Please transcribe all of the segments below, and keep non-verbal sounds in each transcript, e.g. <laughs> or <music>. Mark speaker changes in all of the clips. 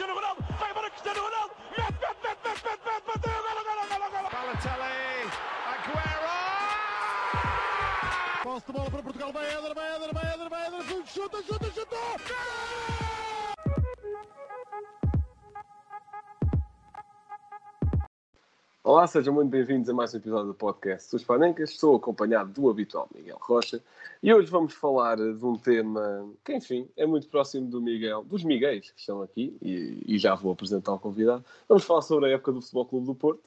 Speaker 1: Cristiano Ronaldo, vai embora Cristiano Ronaldo, mete, mete, mete, mete, mete, mete, bateu, golo, golo, golo, golo.
Speaker 2: Balotelli, Aguero!
Speaker 3: Posse de bola para Portugal, vai Éder, vai Éder, vai Éder, vai Éder, chuta, chuta, chuta!
Speaker 4: Olá, sejam muito bem-vindos a mais um episódio do podcast dos Panencas. Estou acompanhado do habitual Miguel Rocha e hoje vamos falar de um tema que, enfim, é muito próximo do Miguel, dos Miguéis que estão aqui e, e já vou apresentar o convidado. Vamos falar sobre a época do Futebol Clube do Porto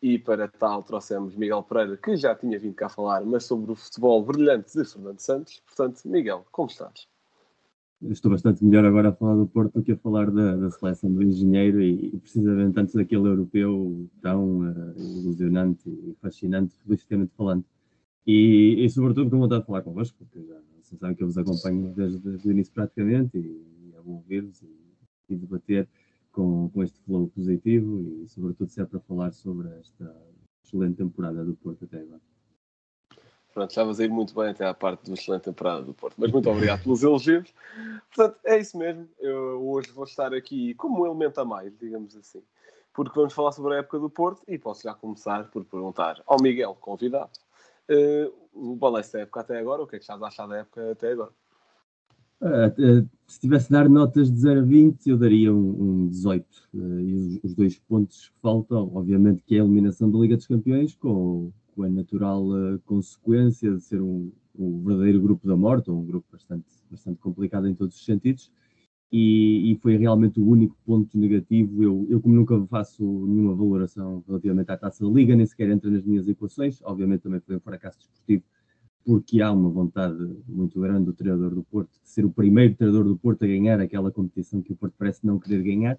Speaker 4: e para tal trouxemos Miguel Pereira, que já tinha vindo cá falar, mas sobre o futebol brilhante de Fernando Santos. Portanto, Miguel, como estás?
Speaker 5: Estou bastante melhor agora a falar do Porto do que a falar da, da seleção do engenheiro e, e, precisamente antes daquele europeu tão uh, ilusionante e fascinante, futbolisticamente falando. E, e, sobretudo com vontade de falar convosco, porque já vocês sabem que eu vos acompanho desde, desde o início praticamente e, e é ouvir-vos e, e, debater com, com este flow positivo e sobretudo se é para falar sobre esta excelente temporada do Porto até agora.
Speaker 4: Pronto, estavas a ir muito bem até à parte do excelente temporada do Porto. Mas muito obrigado pelos elogios. Portanto, é isso mesmo. Eu hoje vou estar aqui como um elemento a mais, digamos assim. Porque vamos falar sobre a época do Porto e posso já começar por perguntar ao Miguel, convidado, uh, o balanço da época até agora, o que é que estás a achar da época até agora?
Speaker 5: Uh, se tivesse de dar notas de 0 a 20, eu daria um, um 18. Uh, e os, os, dois pontos que faltam, obviamente, que é a eliminação da Liga dos Campeões, com com a natural uh, consequência de ser um, um, verdadeiro grupo da morte, ou um grupo bastante, bastante complicado em todos os sentidos, e, e foi realmente o único ponto negativo. Eu, eu, como nunca faço nenhuma valoração relativamente à taça da Liga, nem sequer entra nas minhas equações, obviamente também foi um fracasso desportivo, porque há uma vontade muito grande do treinador do Porto de ser o primeiro treinador do Porto a ganhar aquela competição que o Porto parece não querer ganhar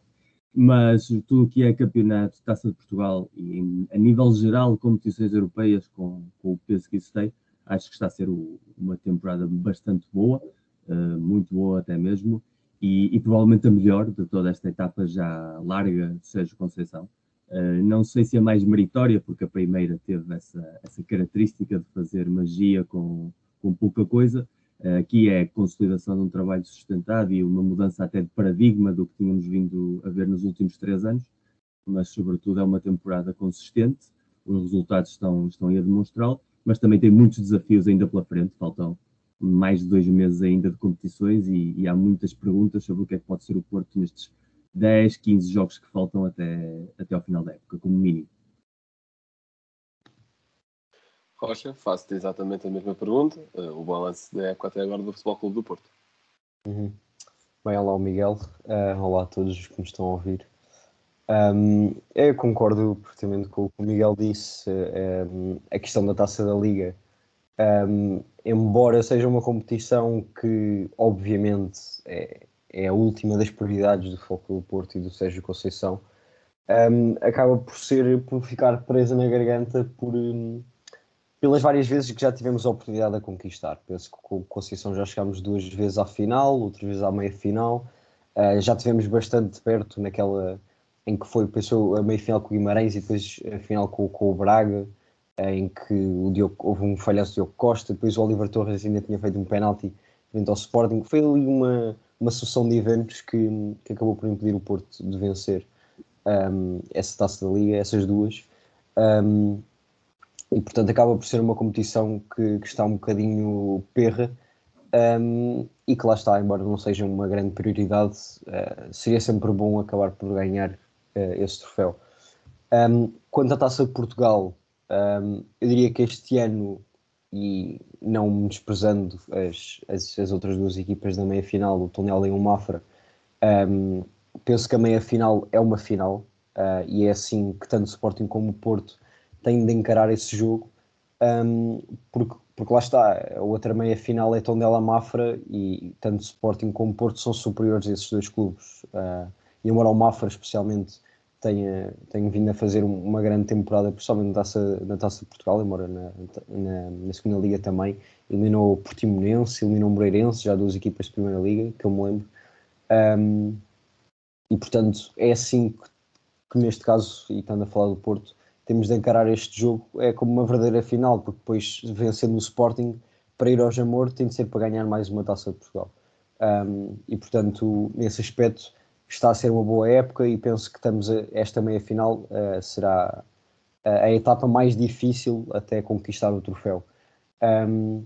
Speaker 5: mas tudo o que é campeonato, Taça de Portugal e em, a nível geral competições europeias com, com, o peso que isso tem, acho que está a ser o, uma temporada bastante boa, uh, muito boa até mesmo, e, e, provavelmente a melhor de toda esta etapa já larga de Sérgio Conceição. Uh, não sei se é mais meritória, porque a primeira teve essa, essa característica de fazer magia com, com pouca coisa, Aqui é a consolidação de um trabalho sustentado e uma mudança até de paradigma do que tínhamos vindo a ver nos últimos três anos, mas sobretudo é uma temporada consistente, os resultados estão, estão aí a demonstrá-lo, mas também tem muitos desafios ainda pela frente, faltam mais de dois meses ainda de competições e, e há muitas perguntas sobre o que é que pode ser o Porto nestes 10, 15 jogos que faltam até, até ao final da época, como mínimo.
Speaker 4: Rocha, faço-te exatamente a mesma pergunta. Uh, o balanço da época até agora do Futebol Clube do Porto.
Speaker 6: Uhum. Bem, olá Miguel, uh, olá a todos os que me estão a ouvir. Um, eu concordo perfeitamente com o que o Miguel disse, um, a questão da taça da Liga. Um, embora seja uma competição que, obviamente, é, é a última das prioridades do Foco do Porto e do Sérgio Conceição, acaba por ser por ficar presa na garganta por pelas várias vezes que já tivemos a oportunidade de conquistar. Penso que com o Conceição já chegámos duas vezes à final, outra vez à meia final. Uh, já tivemos bastante perto naquela em que foi pensou, a meia final com o Guimarães e depois a final com, com o Braga, uh, em que o Diogo, houve um falhaço do Diogo Costa, depois o Oliver Torres ainda tinha feito um penalti frente ao Sporting. Foi ali uma, uma sucessão de eventos que, que acabou por impedir o Porto de vencer um, essa taça da Liga, essas duas. Um, e portanto acaba por ser uma competição que, que está um bocadinho perra um, e que lá está, embora não seja uma grande prioridade, uh, seria sempre bom acabar por ganhar uh, esse troféu. Um, quanto à Taça de Portugal, um, eu diria que este ano, e não desprezando as, as, as, outras duas equipas da meia-final, o Tondela e o Mafra, penso que a meia-final é uma final, uh, e é assim que tanto o Sporting como o Porto tem de encarar esse jogo, um, porque, porque lá está, a outra meia final é Tondela Mafra e tanto Sporting como Porto são superiores a esses dois clubes. Uh, e embora o Mafra especialmente tenha, tenha vindo a fazer uma grande temporada, principalmente na Taça, na taça de Portugal, embora na, na, na segunda Liga também, eliminou o Portimonense, eliminou o Moreirense, já duas equipas de Primeira Liga, que eu me lembro. Um, e portanto é assim que, que, neste caso, e estando a falar do Porto, temos de encarar este jogo é como uma verdadeira final, porque depois vencendo o Sporting para ir ao Jamor tem de ser para ganhar mais uma taça de Portugal. Um, e portanto, nesse aspecto, está a ser uma boa época e penso que estamos a, esta meia final uh, será a, a, etapa mais difícil até conquistar o troféu. Um,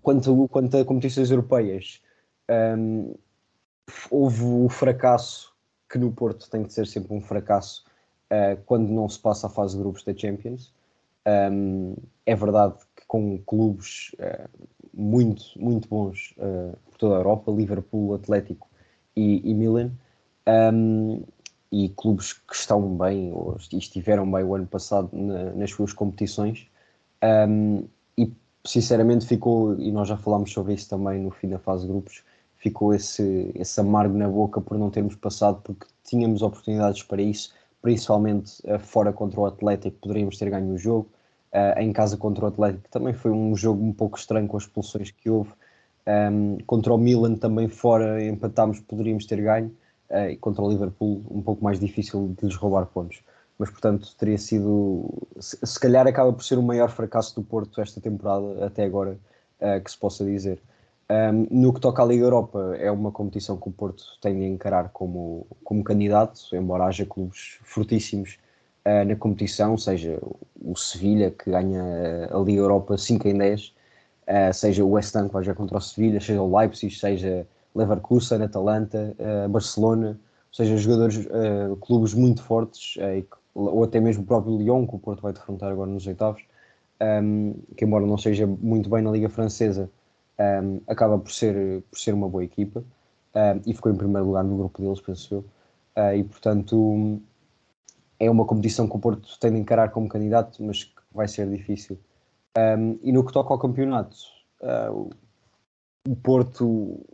Speaker 6: quanto, quanto a competições europeias, um, houve o fracasso que no Porto tem de ser sempre um fracasso uh, quando não se passa a fase de grupos da Champions. Um, é verdade que com clubes uh, muito, muito bons uh, por toda a Europa, Liverpool, Atlético e, e Milan, um, e clubes que estão bem ou estiveram bem o ano passado na, nas suas competições. Um, e sinceramente ficou, e nós já falámos sobre isso também no fim da fase de grupos, ficou esse, esse amargo na boca por não termos passado, porque tínhamos oportunidades para isso, principalmente uh, fora contra o Atlético, poderíamos ter ganho o jogo. Uh, em casa contra o Atlético também foi um jogo um pouco estranho com as expulsões que houve. Um, contra o Milan também fora empatámos, poderíamos ter ganho. Uh, e contra o Liverpool um pouco mais difícil de lhes roubar pontos. Mas portanto teria sido, se, calhar acaba por ser o maior fracasso do Porto esta temporada até agora que se possa dizer. Um, no que toca à Liga Europa, é uma competição que o Porto tem de encarar como, como candidato, embora haja clubes fortíssimos uh, na competição, seja o Sevilha, que ganha a Liga Europa 5 em 10, uh, seja o West Ham, que vai já contra o Sevilha, seja o Leipzig, seja Leverkusen, Atalanta, uh, Barcelona, seja, jogadores, clubes muito fortes, ou até mesmo o próprio Lyon, que o Porto vai defrontar agora nos oitavos, um, que embora não seja muito bem na Liga Francesa, um, acaba por ser, por ser uma boa equipa um, e ficou em primeiro lugar no grupo deles, penso eu. Uh, e portanto é uma competição que o Porto tem de encarar como candidato, mas que vai ser difícil. Um, e no que toca ao campeonato, uh, o Porto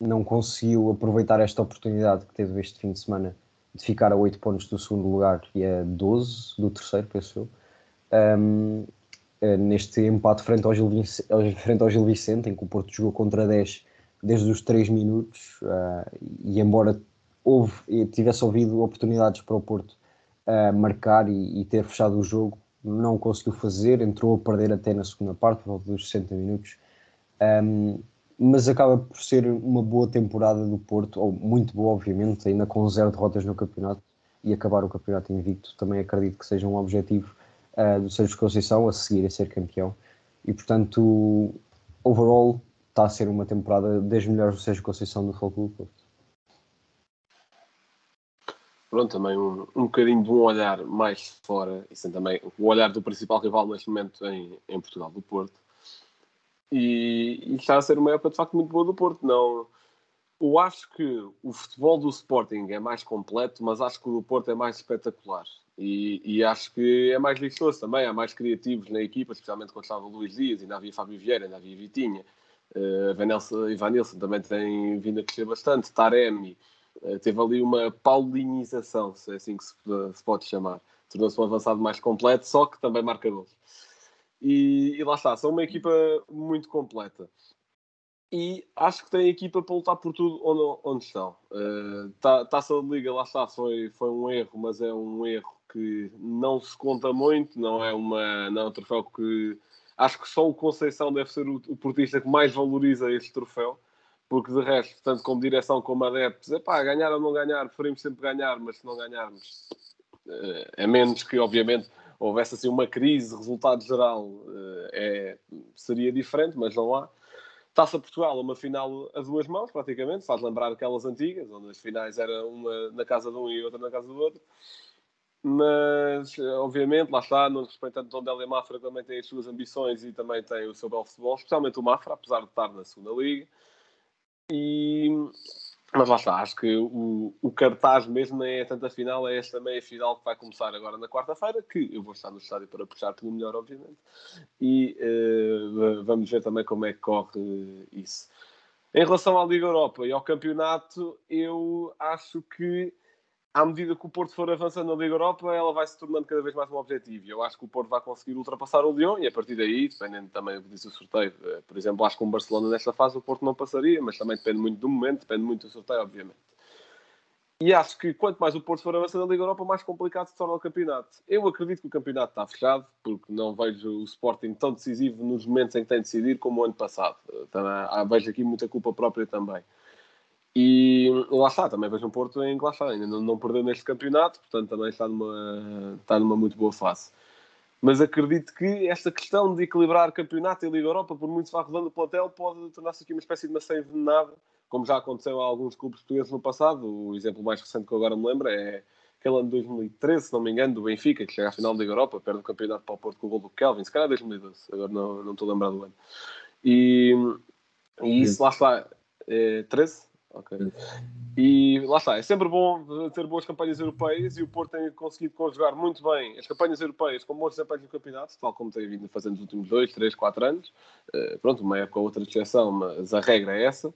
Speaker 6: não conseguiu aproveitar esta oportunidade que teve este fim de semana de ficar a 8 pontos do segundo lugar e a 12 do terceiro, penso eu. Um, neste empate frente ao, Gil Vicente, frente ao Gil Vicente, em que o Porto jogou contra 10 desde os 3 minutos, uh, e embora houve, tivesse ouvido oportunidades para o Porto marcar e, e, ter fechado o jogo, não conseguiu fazer, entrou a perder até na segunda parte, por volta dos 60 minutos. Um, mas acaba por ser uma boa temporada do Porto, ou muito boa, obviamente, ainda com zero derrotas no campeonato e acabar o campeonato invicto. Também acredito que seja um objetivo uh, do Sérgio Conceição a seguir a ser campeão. E portanto, overall, está a ser uma temporada das melhores do Sérgio Conceição do Futebol Porto.
Speaker 4: Pronto, também um, um bocadinho de um olhar mais fora, e também o olhar do principal rival neste momento em, em Portugal, do Porto e, e, está a ser uma época de facto muito boa do Porto. Não, eu acho que o futebol do Sporting é mais completo, mas acho que o do Porto é mais espetacular. E, e acho que é mais vistoso também, há mais criativos na equipa, especialmente quando estava o Luís Dias, ainda havia Fábio Vieira, ainda havia Vitinha. Uh, Ivan Nilsson também tem vindo a crescer bastante. Taremi uh, teve ali uma paulinização, se é assim que se, se pode chamar. Tornou-se um avançado mais completo, só que também marca gols. E, e lá está, são uma equipa muito completa e acho que tem equipa para lutar por tudo onde, onde estão. Uh, Taça de Liga, lá está, foi, foi um erro, mas é um erro que não se conta muito, não é, uma, não é um troféu que. Acho que só o Conceição deve ser o, o portista que mais valoriza este troféu, porque de resto, tanto como direção como adeptos, é pá, ganhar ou não ganhar, preferimos sempre ganhar, mas se não ganharmos, uh, é menos que, obviamente, houvesse assim uma crise, resultado geral uh, é, seria diferente, mas não há. Taça Portugal, uma final a duas mãos, praticamente, faz lembrar aquelas antigas, onde as finais eram uma na casa de um e outra na casa do outro. Mas, obviamente, lá está, não respeitando Tondela e Mafra, também tem as suas ambições e também tem o seu belo futebol, especialmente o Mafra, apesar de estar na segunda liga. E mas lá está, acho que o, o cartaz mesmo nem é tanta final, é esta meia final que vai começar agora na quarta-feira, que eu vou estar no estádio para puxar pelo melhor, obviamente. E uh, vamos ver também como é que corre isso. Em relação à Liga Europa e ao campeonato, eu acho que à medida que o Porto for avançando na Liga Europa, ela vai se tornando cada vez mais um objetivo. E eu acho que o Porto vai conseguir ultrapassar o Lyon e a partir daí, dependendo também do que diz o sorteio, eh, por exemplo, acho que o Barcelona nesta fase o Porto não passaria, mas também depende muito do momento, depende muito do sorteio, obviamente. E acho que quanto mais o Porto for avançando na Liga Europa, mais complicado se torna o campeonato. Eu acredito que o campeonato está fechado, porque não vejo o Sporting tão decisivo nos momentos em que tem de decidir como o ano passado. Então, vejo aqui muita culpa própria também. E lá está, também vejo um Porto em que lá está, ainda não, não perdeu neste campeonato, portanto também está numa, está numa muito boa fase. Mas acredito que esta questão de equilibrar campeonato e Liga Europa, por muito se vá rodando o plantel, pode tornar-se aqui uma espécie de maçã envenenada, como já aconteceu a alguns clubes portugueses no passado. O exemplo mais recente que eu agora me lembro é aquele ano de 2013, se não me engano, do Benfica, que chega à final da Liga Europa, perde o campeonato para o Porto com o gol do Kelvin, se calhar 2012, agora não, não estou a lembrar do ano. E, e isso lá está, é, 13? Ok. E lá está, é sempre bom ter boas campanhas europeias e o Porto tem conseguido conjugar muito bem as campanhas europeias com bons desempenhos no campeonato, tal como tem vindo fazendo nos últimos 2, 3, 4 anos. Uh, pronto, uma época ou outra de exceção, mas a regra é essa.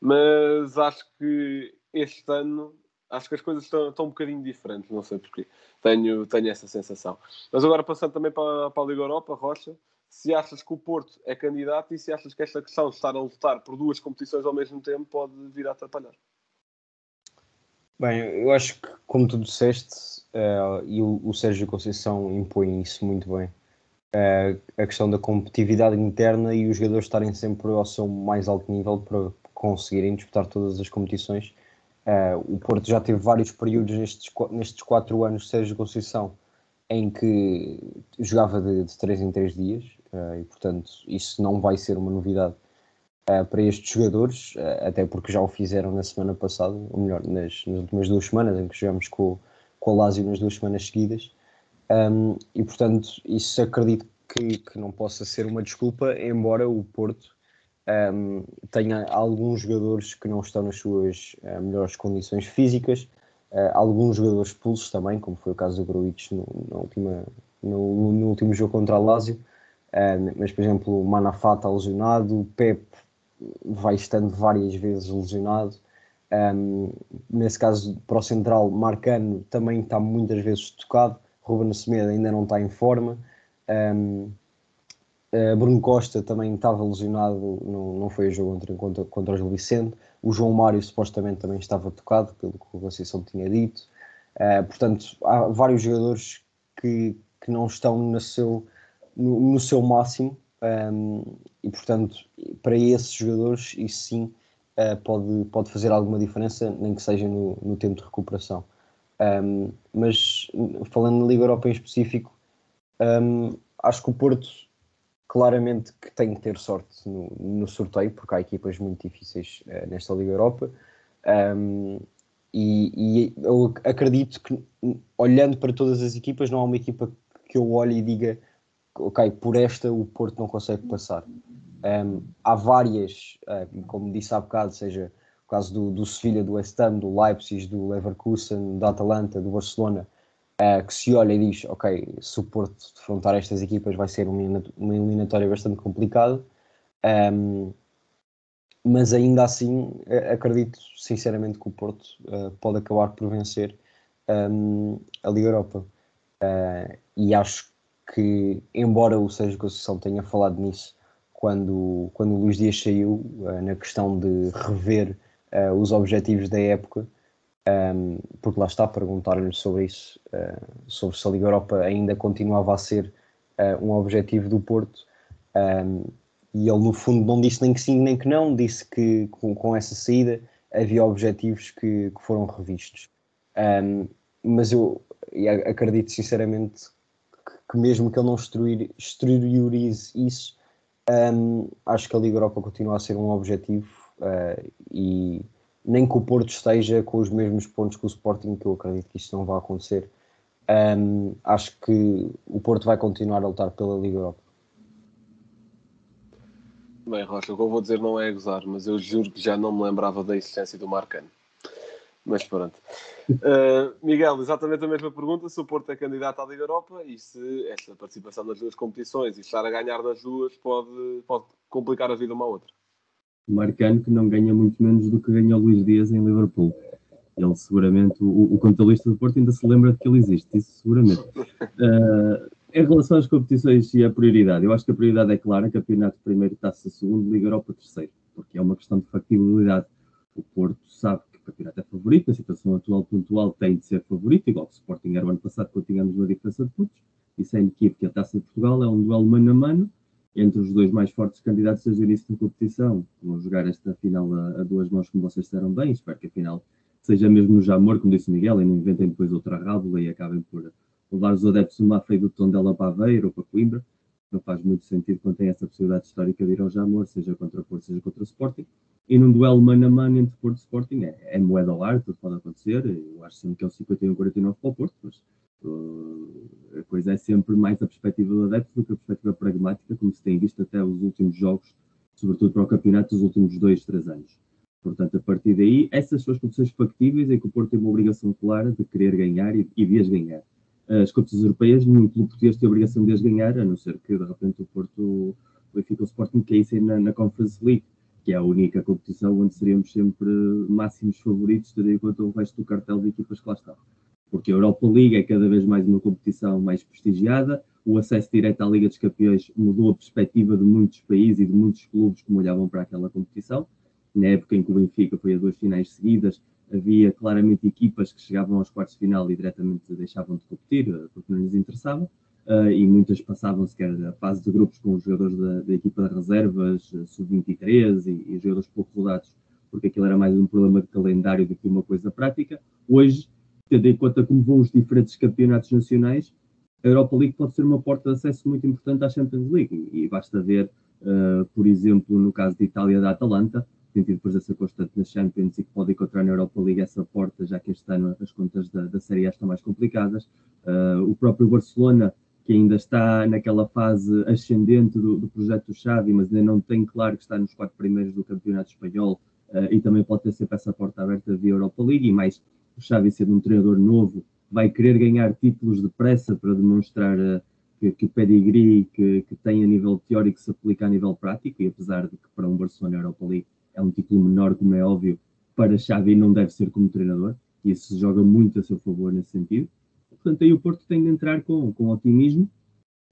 Speaker 4: Mas acho que este ano acho que as coisas estão, estão um bocadinho diferentes, não sei porquê. Tenho, tenho essa sensação. Mas agora passando também para, para a Liga Europa, Rocha, se achas que o Porto é candidato e se achas que esta questão de estar a lutar por duas competições ao mesmo tempo pode vir a atrapalhar.
Speaker 6: Bem, eu acho que, como tu disseste, uh, e o, o, Sérgio Conceição impõe isso muito bem, uh, a questão da competitividade interna e os jogadores estarem sempre ao seu mais alto nível para conseguirem disputar todas as competições. Uh, o Porto já teve vários períodos nestes, nestes quatro anos de Sérgio Conceição em que jogava de, de três em três dias e, portanto, isso não vai ser uma novidade uh, para estes jogadores, até porque já o fizeram na semana passada, ou melhor, nas, nas últimas duas semanas, em que jogamos com, com o Lazio nas duas semanas seguidas. Um, e, portanto, isso acredito que, que não possa ser uma desculpa, embora o Porto um, tenha alguns jogadores que não estão nas suas uh, melhores condições físicas, uh, alguns jogadores expulsos também, como foi o caso do Gruitch no, na última, no, no, último jogo contra a Lazio, uh, mas por exemplo o Manafata lesionado, o Pep vai estando várias vezes lesionado, um, nesse caso para o central Marcano também está muitas vezes tocado, Ruben Semedo ainda não está em forma, um, Uh, Bruno Costa também estava lesionado, não, não foi a jogo contra, contra, o Gil Vicente. O João Mário supostamente também estava tocado, pelo que o Conceição tinha dito. Uh, portanto, há vários jogadores que, que não estão no seu, no, no seu máximo um, e, portanto, para esses jogadores, isso sim uh, pode, pode fazer alguma diferença, nem que seja no, no tempo de recuperação. Um, mas falando na Liga Europa em específico, um, acho que o Porto claramente que tem que ter sorte no, no sorteio, porque há equipas muito difíceis uh, nesta Liga Europa. E, e, eu acredito que, olhando para todas as equipas, não há uma equipa que eu olhe e diga, ok, por esta o Porto não consegue passar. Um, há várias, como disse há bocado, seja o caso do, do Sevilha, do West Ham, do Leipzig, do Leverkusen, da Atalanta, do Barcelona, uh, que se olha e diz, ok, se o Porto defrontar estas equipas vai ser uma, eliminatória bastante complicada, um, mas ainda assim acredito sinceramente que o Porto uh, pode acabar por vencer um, a Liga Europa. Uh, e acho que, embora o Sérgio Conceição tenha falado nisso quando, quando o Luís Dias saiu, na questão de rever os objetivos da época, um, porque lá está, perguntaram-lhe sobre isso, uh, sobre se a Liga Europa ainda continuava a ser uh, um objetivo do Porto, um, e ele no fundo não disse nem que sim nem que não, disse que com, com essa saída havia objetivos que, que foram revistos. Um, mas eu acredito sinceramente que, mesmo que ele não exteriorize isso, acho que a Liga Europa continua a ser um objetivo uh, e nem que o Porto esteja com os mesmos pontos que o Sporting, que eu acredito que isso não vai acontecer. Um, acho que o Porto vai continuar a lutar pela Liga Europa.
Speaker 4: Bem, Rocha, o que eu vou dizer não é gozar, mas eu juro que já não me lembrava da existência do Marcano. Mas pronto. Uh, Miguel, exatamente a mesma pergunta: se o Porto é candidato à Liga Europa e se esta participação nas duas competições e estar a ganhar nas duas pode, pode complicar a vida uma à outra.
Speaker 5: Marcano que não ganha muito menos do que ganha o Luís Dias em Liverpool. Ele seguramente, o, o contabilista do Porto ainda se lembra de que ele existe, isso seguramente. Uh, em relação às competições e a prioridade, eu acho que a prioridade é clara, campeonato primeiro, taça segundo, Liga Europa terceiro, porque é uma questão de factibilidade. O Porto sabe campeonato é favorito, a situação atual pontual tem de ser favorito, igual que o Sporting era o ano passado, quando tínhamos uma diferença de pontos, isso é inequívoco, a taça de Portugal é um duelo mano a mano, entre os dois mais fortes candidatos desde o início da competição. Vão jogar esta final a, a, duas mãos, como vocês disseram bem. Espero que a final seja mesmo no Jamor, como disse o Miguel, e não inventem depois outra rábula e acabem por levar os adeptos uma feia do Tondela para Aveiro ou para Coimbra. Não faz muito sentido quando tem essa possibilidade histórica de ir ao Jamor, seja contra o Porto, seja contra o Sporting. E num duelo mano a mano entre Porto e Sporting é, é moeda ao ar, tudo pode acontecer. Eu acho sempre que é um 51-49 para o Porto, mas uh, a coisa é sempre mais a perspectiva do adepto do que a perspectiva pragmática, como se tem visto até os últimos jogos, sobretudo para o campeonato dos últimos dois, três anos. Portanto, a partir daí, essas são as competições factíveis em que o Porto tem uma obrigação clara de querer ganhar e, e de as ganhar. As competições europeias, nenhum clube português tem a obrigação de as ganhar, a não ser que de repente o Porto, o Benfica, o Sporting caíssem na, na Conference League que é a única competição onde seríamos sempre máximos favoritos, tendo em conta o resto do cartel de equipas que lá estão. Porque a Europa League é cada vez mais uma competição mais prestigiada, o acesso direto à Liga dos Campeões mudou a perspectiva de muitos países e de muitos clubes que olhavam para aquela competição. Na época em que o Benfica foi a duas finais seguidas, havia claramente equipas que chegavam aos quartos de final e diretamente deixavam de competir, porque não lhes interessava uh, e muitas passavam sequer a fase de grupos com os jogadores da, da equipa de reservas, eh, sub-23 e, e, jogadores pouco rodados, porque aquilo era mais um problema de calendário do que uma coisa prática. Hoje, tendo em conta como vão os diferentes campeonatos nacionais, a Europa League pode ser uma porta de acesso muito importante à Champions League. E basta ver, por exemplo, no caso de Itália, da Atalanta, tem tido presença constante na Champions e que pode encontrar na Europa League essa porta, já que este ano as contas da, da Série A estão mais complicadas. Uh, o próprio Barcelona que ainda está naquela fase ascendente do, do projeto Xavi, mas ainda não tem claro que está nos quatro primeiros do Campeonato Espanhol uh, e também pode ter sempre essa porta aberta via Europa League, e mais o Xavi sendo um treinador novo, vai querer ganhar títulos depressa para demonstrar uh, que, que, o pedigree que, que, tem a nível teórico se aplica a nível prático, e apesar de que para um Barcelona Europa League é um título menor, como é óbvio, para Xavi não deve ser como treinador, e isso joga muito a seu favor nesse sentido. Portanto, aí o Porto tem de entrar com, com otimismo,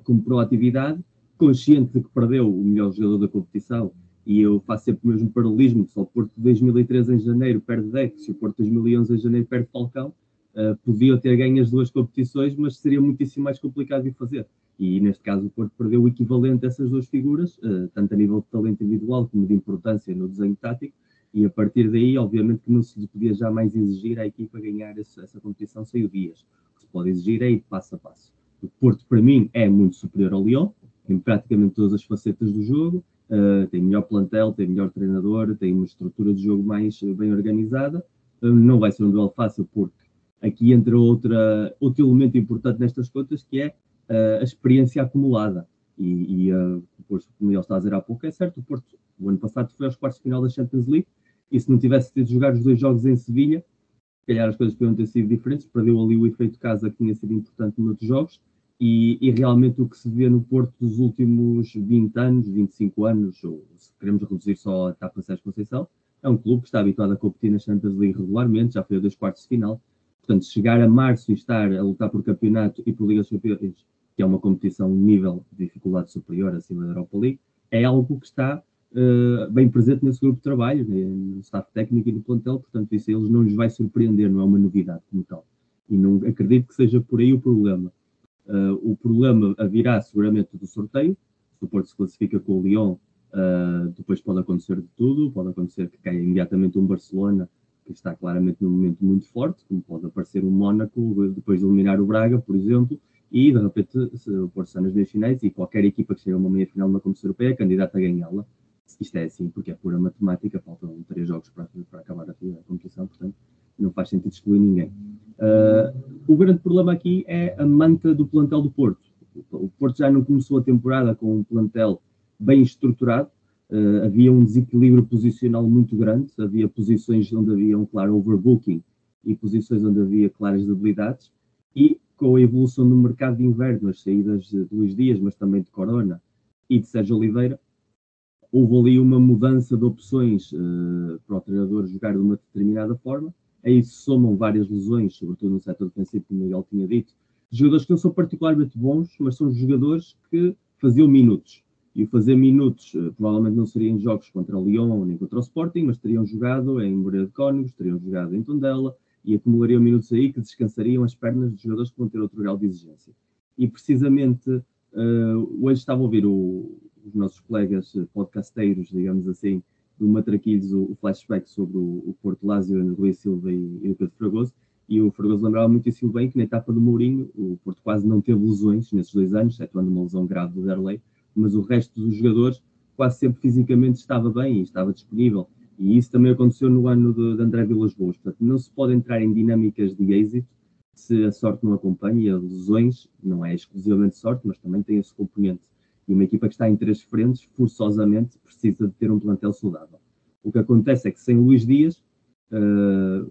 Speaker 5: com proatividade, consciente de que perdeu o melhor jogador da competição. E eu faço sempre o mesmo paralelismo: se o Porto de 2013 em janeiro perde Deck, se o Porto de 2011 em janeiro perde Falcão, uh, podiam ter ganho as duas competições, mas seria muitíssimo mais complicado de fazer. E neste caso, o Porto perdeu o equivalente a essas duas figuras, uh, tanto a nível de talento individual como de importância no desenho tático. E a partir daí, obviamente, que não se lhe podia jamais exigir à equipa ganhar essa, competição sem o Dias pode exigir é ir passo a passo. O Porto, para mim, é muito superior ao Lyon, em praticamente todas as facetas do jogo, uh, tem melhor plantel, tem melhor treinador, tem uma estrutura de jogo mais bem organizada. Não vai ser um duelo fácil, porque aqui entra outra, outro elemento importante nestas contas, que é a experiência acumulada. E, e uh, depois, como ele está a dizer há pouco, é certo, o Porto, o ano passado, foi aos quartos de final da Champions League, e se não tivesse tido jogar os dois jogos em Sevilha, calhar as coisas podiam ter sido diferentes, perdeu ali o efeito casa que tinha sido importante noutros jogos, e, e, realmente o que se vê no Porto dos últimos 20 anos, 25 anos, ou se queremos reduzir só a etapa Sérgio Conceição, é um clube que está habituado a competir na Champions League regularmente, já foi a dois quartos de final, portanto, chegar a março e estar a lutar por campeonato e por Liga dos Campeões, que é uma competição um nível de dificuldade superior acima da Europa League, é algo que está uh, bem presente nesse grupo de trabalho, né, no staff técnico e no plantel, portanto, isso a eles não lhes vai surpreender, não é uma novidade como tal. E não acredito que seja por aí o problema. Uh, o problema virá seguramente do sorteio, se o Porto se classifica com o Lyon, uh, depois pode acontecer de tudo, pode acontecer que caia imediatamente um Barcelona, que está claramente num momento muito forte, como pode aparecer um Mónaco, depois de eliminar o Braga, por exemplo, e de repente o Porto nas meias finais e qualquer equipa que chega a uma meia final na competição europeia é candidata a ganhá-la isto é assim porque é pura matemática, faltam três jogos para, para acabar a, a competição, portanto não faz sentido excluir ninguém. Uh, o grande problema aqui é a manta do plantel do Porto. O Porto já não começou a temporada com um plantel bem estruturado, uh, havia um desequilíbrio posicional muito grande, havia posições onde havia um claro overbooking e posições onde havia claras debilidades, e com a evolução do mercado de inverno, as saídas de Luís Dias, mas também de Corona e de Sérgio Oliveira, houve ali uma mudança de opções uh, para o treinador jogar de uma determinada forma. A isso somam várias lesões, sobretudo no setor defensivo, como o Miguel tinha dito. Jogadores que não são particularmente bons, mas são jogadores que faziam minutos. E o fazer minutos uh, provavelmente não seriam jogos contra o Lyon nem contra o Sporting, mas teriam jogado em Moreira de Cónigos, teriam jogado em Tondela e acumulariam minutos aí que descansariam as pernas dos jogadores que vão ter outro grau de exigência. E precisamente uh, hoje estava a ouvir o, os nossos colegas eh, podcasteiros, digamos assim, do Matraquilhos, o, o flashback sobre o, o Porto Lázio, o Luís Silva e, e o Pedro Fragoso, e o Fragoso lembrava muitíssimo bem que na etapa do Mourinho o Porto quase não teve lesões nesses dois anos, excetuando uma lesão grave do Derlei, mas o resto dos jogadores quase sempre fisicamente estava bem e estava disponível. E isso também aconteceu no ano de, de André Vilas Boas. Portanto, não se pode entrar em dinâmicas de êxito se a sorte não acompanha e as lesões não é exclusivamente sorte, mas também tem esse componente. E uma equipa que está em três frentes, forçosamente, precisa de ter um plantel saudável. O que acontece é que sem Luís Dias, uh,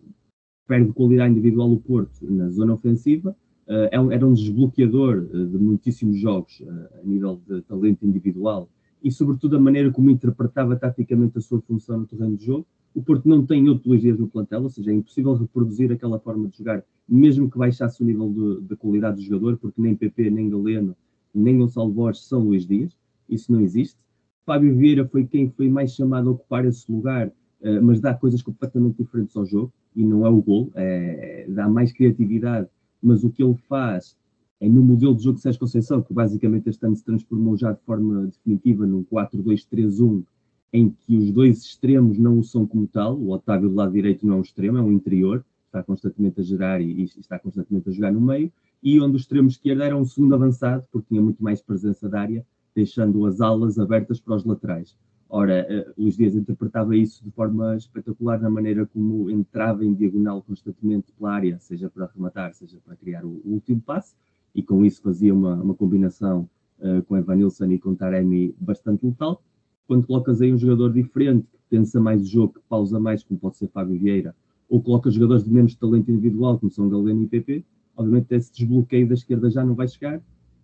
Speaker 5: perde qualidade individual o Porto na zona ofensiva, uh, era um desbloqueador uh, de muitíssimos jogos a nível de talento individual e, sobretudo, a maneira como interpretava taticamente a sua função no terreno de jogo. O Porto não tem outro Luís Dias no plantel, ou seja, é impossível reproduzir aquela forma de jogar, mesmo que baixasse o nível de qualidade do jogador, porque nem PP, nem Galeno, nem Gonçalo Borges são Luís Dias, isso não existe. Fábio Vieira foi quem foi mais chamado a ocupar esse lugar, uh, mas dá coisas completamente diferentes ao jogo, e não é o gol, é, dá mais criatividade, mas o que ele faz é no modelo de jogo de Sérgio Conceição, que basicamente este ano se transformou já de forma definitiva num 4-2-3-1, em que os dois extremos não o são como tal, o Otávio do lado direito não é um extremo, é um interior, está constantemente a gerar e, e está constantemente a jogar no meio, e onde o extremo esquerdo era um segundo avançado, porque tinha muito mais presença de área, deixando as alas abertas para os laterais. Ora, uh, Luís Dias interpretava isso de forma espetacular na maneira como entrava em diagonal constantemente pela área, seja para rematar, seja para criar o, o último passe, e com isso fazia uma, uma combinação uh, com Evanilson e com Taremi bastante letal. Quando colocas aí um jogador diferente, que pensa mais o jogo, que pausa mais, como pode ser Fábio Vieira, ou colocas jogadores de menos talento individual, como são Galeno e PP, obviamente esse desbloqueio da esquerda já não vai chegar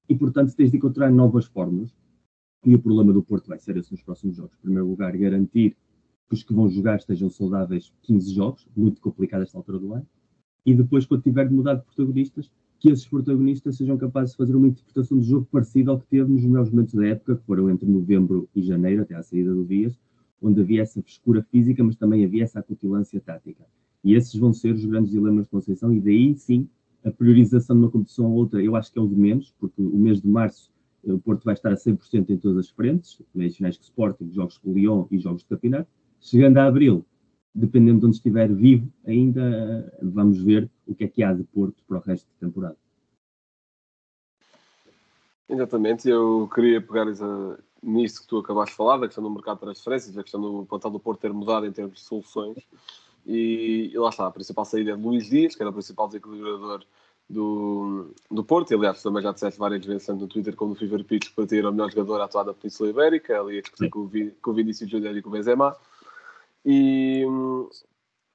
Speaker 5: e, portanto, tens de encontrar novas formas. E o problema do Porto vai ser esse nos próximos jogos. Em primeiro lugar, garantir que os que vão jogar estejam saudáveis 15 jogos, muito complicado esta altura do ano. E depois, quando tiver de mudar de protagonistas, que esses protagonistas sejam capazes de fazer uma interpretação do jogo parecida ao que teve nos melhores momentos da época, que foram entre novembro e janeiro, até à saída do Dias, onde havia essa frescura física, mas também havia essa acutilância tática. E esses vão ser os grandes dilemas de Conceição, e daí sim a priorização de uma competição ou outra, eu acho que é o de menos, porque o mês de março eh, o Porto vai estar a 100% em todas as frentes, meios finais de Sporting, jogos com o Lyon e jogos de campeonato. Chegando a abril, dependendo de onde estiver vivo, ainda eh, vamos ver o que é que há de Porto para o resto da temporada.
Speaker 4: Exatamente, eu queria pegar nisso que tu acabaste de falar, da questão do mercado de transferências, da questão do plantel do Porto ter mudado em termos de soluções. E, e, lá está, a principal saída é de Luís Dias, que era o principal desequilibrador do, do Porto. E, aliás, também já disseste várias vezes, tanto no Twitter como no Fever Pitch, para ter o melhor jogador atuado da Península Ibérica, ali a discutir com o, com o Vinícius Júnior e com o Benzema. E,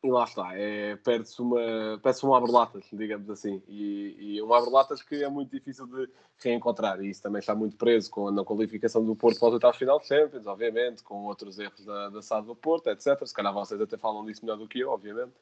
Speaker 4: e lá está, é, perde-se uma, perde um abre-latas, digamos assim, e, e um abre-latas que é muito difícil de reencontrar, e isso também está muito preso com a não qualificação do Porto para o oitavo final de Champions, obviamente, com outros erros da, da SAD do Porto, etc. Se calhar vocês até falam disso melhor do que eu, obviamente.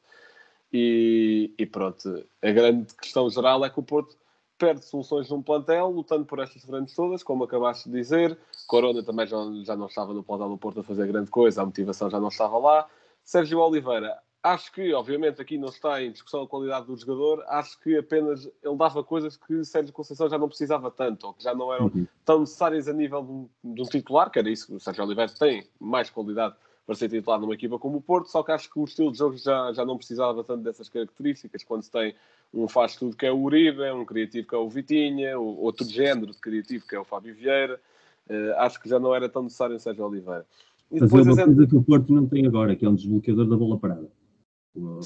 Speaker 4: E, e pronto, a grande questão geral é que o Porto perde soluções num plantel, lutando por estas frentes todas, como acabaste de dizer. Corona também já, já não estava no plantel do Porto a fazer grande coisa, a motivação já não estava lá. Sérgio Oliveira Acho que, obviamente, aqui não está em discussão a qualidade do jogador, acho que apenas ele dava coisas que Sérgio Conceição já não precisava tanto, ou que já não eram uhum. tão necessárias a nível de um, de um titular, que era isso que o Sérgio Oliveira tem mais qualidade para ser titular numa equipa como o Porto, só que acho que o estilo de jogo já, já não precisava tanto dessas características, quando se tem um faz tudo que é o Uribe, um criativo que é o Vitinha, outro género de criativo que é o Fábio Vieira, uh, acho que já não era tão necessário o Sérgio Oliveira.
Speaker 5: E depois, Mas é uma coisa que o Porto não tem agora, que é um desbloqueador da bola parada.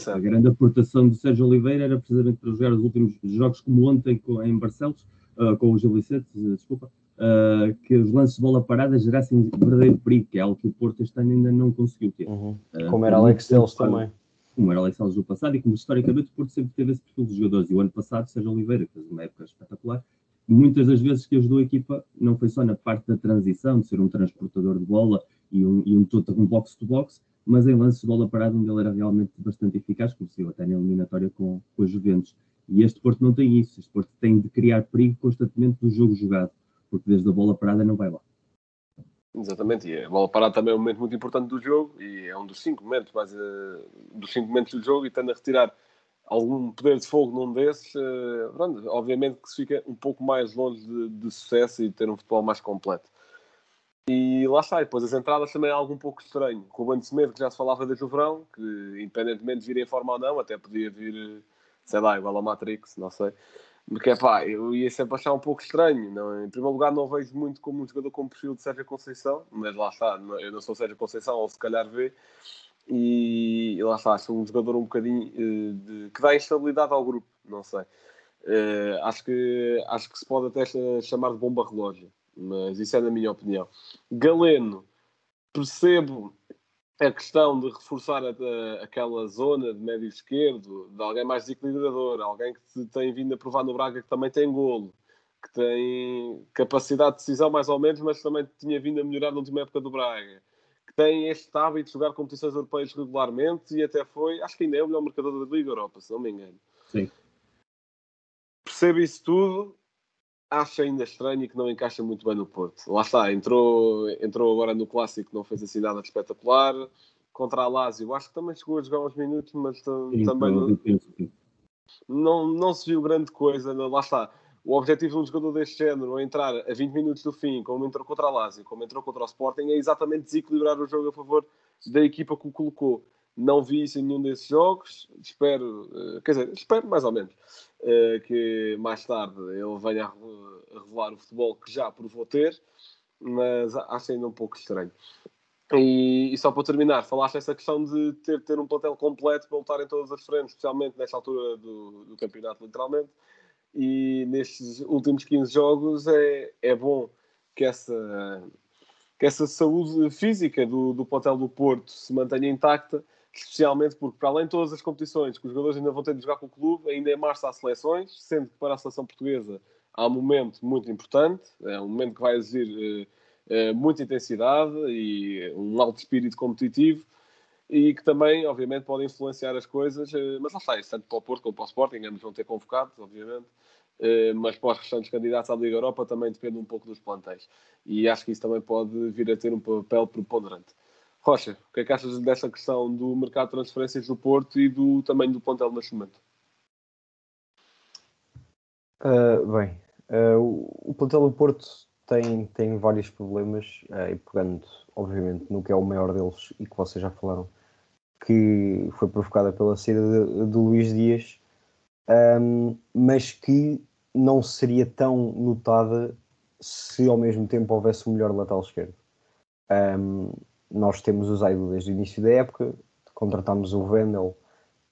Speaker 5: A grande aportação de Sérgio Oliveira era precisamente para jogar os últimos jogos, como ontem com, em Barcelos, uh, com o Gil Vicente, desculpa, uh, que os lances de bola parada gerassem verdadeiro perigo, que é algo que o Porto este ano ainda não conseguiu ter.
Speaker 6: Uhum. Uh, como era Alex Teles também.
Speaker 5: Como era Alex Teles do passado e como historicamente o Porto sempre teve esse perfil de jogadores. E o ano passado, Sérgio Oliveira fez uma época espetacular. Muitas das vezes que ajudou a equipa não foi só na parte da transição, de ser um transportador de bola e um, e um, um box-to-box, mas em lances de bola parada onde ele era realmente bastante eficaz, se até na eliminatória com, com os Juventus. E este Porto não tem isso, este Porto tem de criar perigo constantemente do jogo jogado, porque desde a bola parada não vai lá.
Speaker 4: Exatamente, e a bola parada também é um momento muito importante do jogo e é um dos cinco momentos, mais, uh, dos cinco momentos do jogo e tendo a retirar algum poder de fogo num desses, uh, pronto, obviamente que se fica um pouco mais longe de, de sucesso e de ter um futebol mais completo. E lá está, e depois as entradas também é algo um pouco estranho. Com Bando Semedo, que já se falava desde o verão, que independentemente de vir em forma ou não, até podia vir, sei lá, igual a Matrix, não sei. Porque é pá, eu ia sempre achar um pouco estranho. Não? Em primeiro lugar, não vejo muito como um jogador com o perfil de Sérgio Conceição, mas lá está, eu não sou Sérgio Conceição, ou se calhar vê. E, lá está, acho um jogador um bocadinho uh, de, que dá instabilidade ao grupo, não sei. Uh, acho, que, acho que se pode até chamar de bomba relógio, mas isso é na minha opinião. Galeno, percebo a questão de reforçar a, a, aquela zona de médio esquerdo, de alguém mais desequilibrador, alguém que tem vindo a provar no Braga que também tem golo, que tem capacidade de decisão mais ou menos, mas também tinha vindo a melhorar na última época do Braga, que tem este hábito de jogar competições europeias regularmente e até foi, acho que ainda é o melhor marcador da Liga Europa, se não me engano.
Speaker 5: Sim.
Speaker 4: Percebo isso tudo, acho ainda estranho e que não encaixa muito bem no Porto. Lá está, entrou, entrou agora no Clássico, não fez assim nada de espetacular. Contra a Lazio, acho que também chegou a jogar uns minutos, mas
Speaker 5: Sim,
Speaker 4: também não, não, não se viu grande coisa. Lá está. O objetivo de um jogador deste género, entrar a 20 minutos do fim, como entrou contra a Lazio, como entrou contra o Sporting, é exatamente desequilibrar o jogo a favor da equipa que o colocou. Não vi isso em nenhum desses jogos. Espero, eh, quer dizer, espero mais ou menos que mais tarde ele venha a revelar o futebol que já provou ter, mas acho ainda um pouco estranho. E, e só para terminar, falaste essa questão de ter, ter um plantel completo para lutar em todas as frentes, especialmente nesta altura do, do campeonato, literalmente. E nestes últimos 15 jogos é, é bom que essa, que essa saúde física do, do plantel do Porto se mantenha intacta, especialmente porque, para além de todas as competições que os jogadores ainda vão ter de jogar com o clube, ainda em março há seleções, sendo que para a seleção portuguesa há um momento muito importante, é um momento que vai exigir eh, eh, muita intensidade e um alto espírito competitivo e que também, obviamente, pode influenciar as coisas, eh, mas lá está, isso tanto para o Porto como para o Sporting, ambos vão ter convocados, obviamente, eh, mas para os restantes candidatos à Liga Europa também depende um pouco dos plantéis. E acho que isso também pode vir a ter um papel preponderante. Rocha, o que é que achas dessa questão do mercado de transferências do Porto e do tamanho do plantel neste momento?
Speaker 6: Uh, bem, uh, o, o plantel do Porto tem, tem vários problemas, uh, e pegando, obviamente, no que é o maior deles e que vocês já falaram, que foi provocada pela saída de Luís Dias, um, mas que não seria tão notada se ao mesmo tempo houvesse um melhor lateral esquerdo. Um, nós temos o Zaido desde o início da época, contratámos o Vendel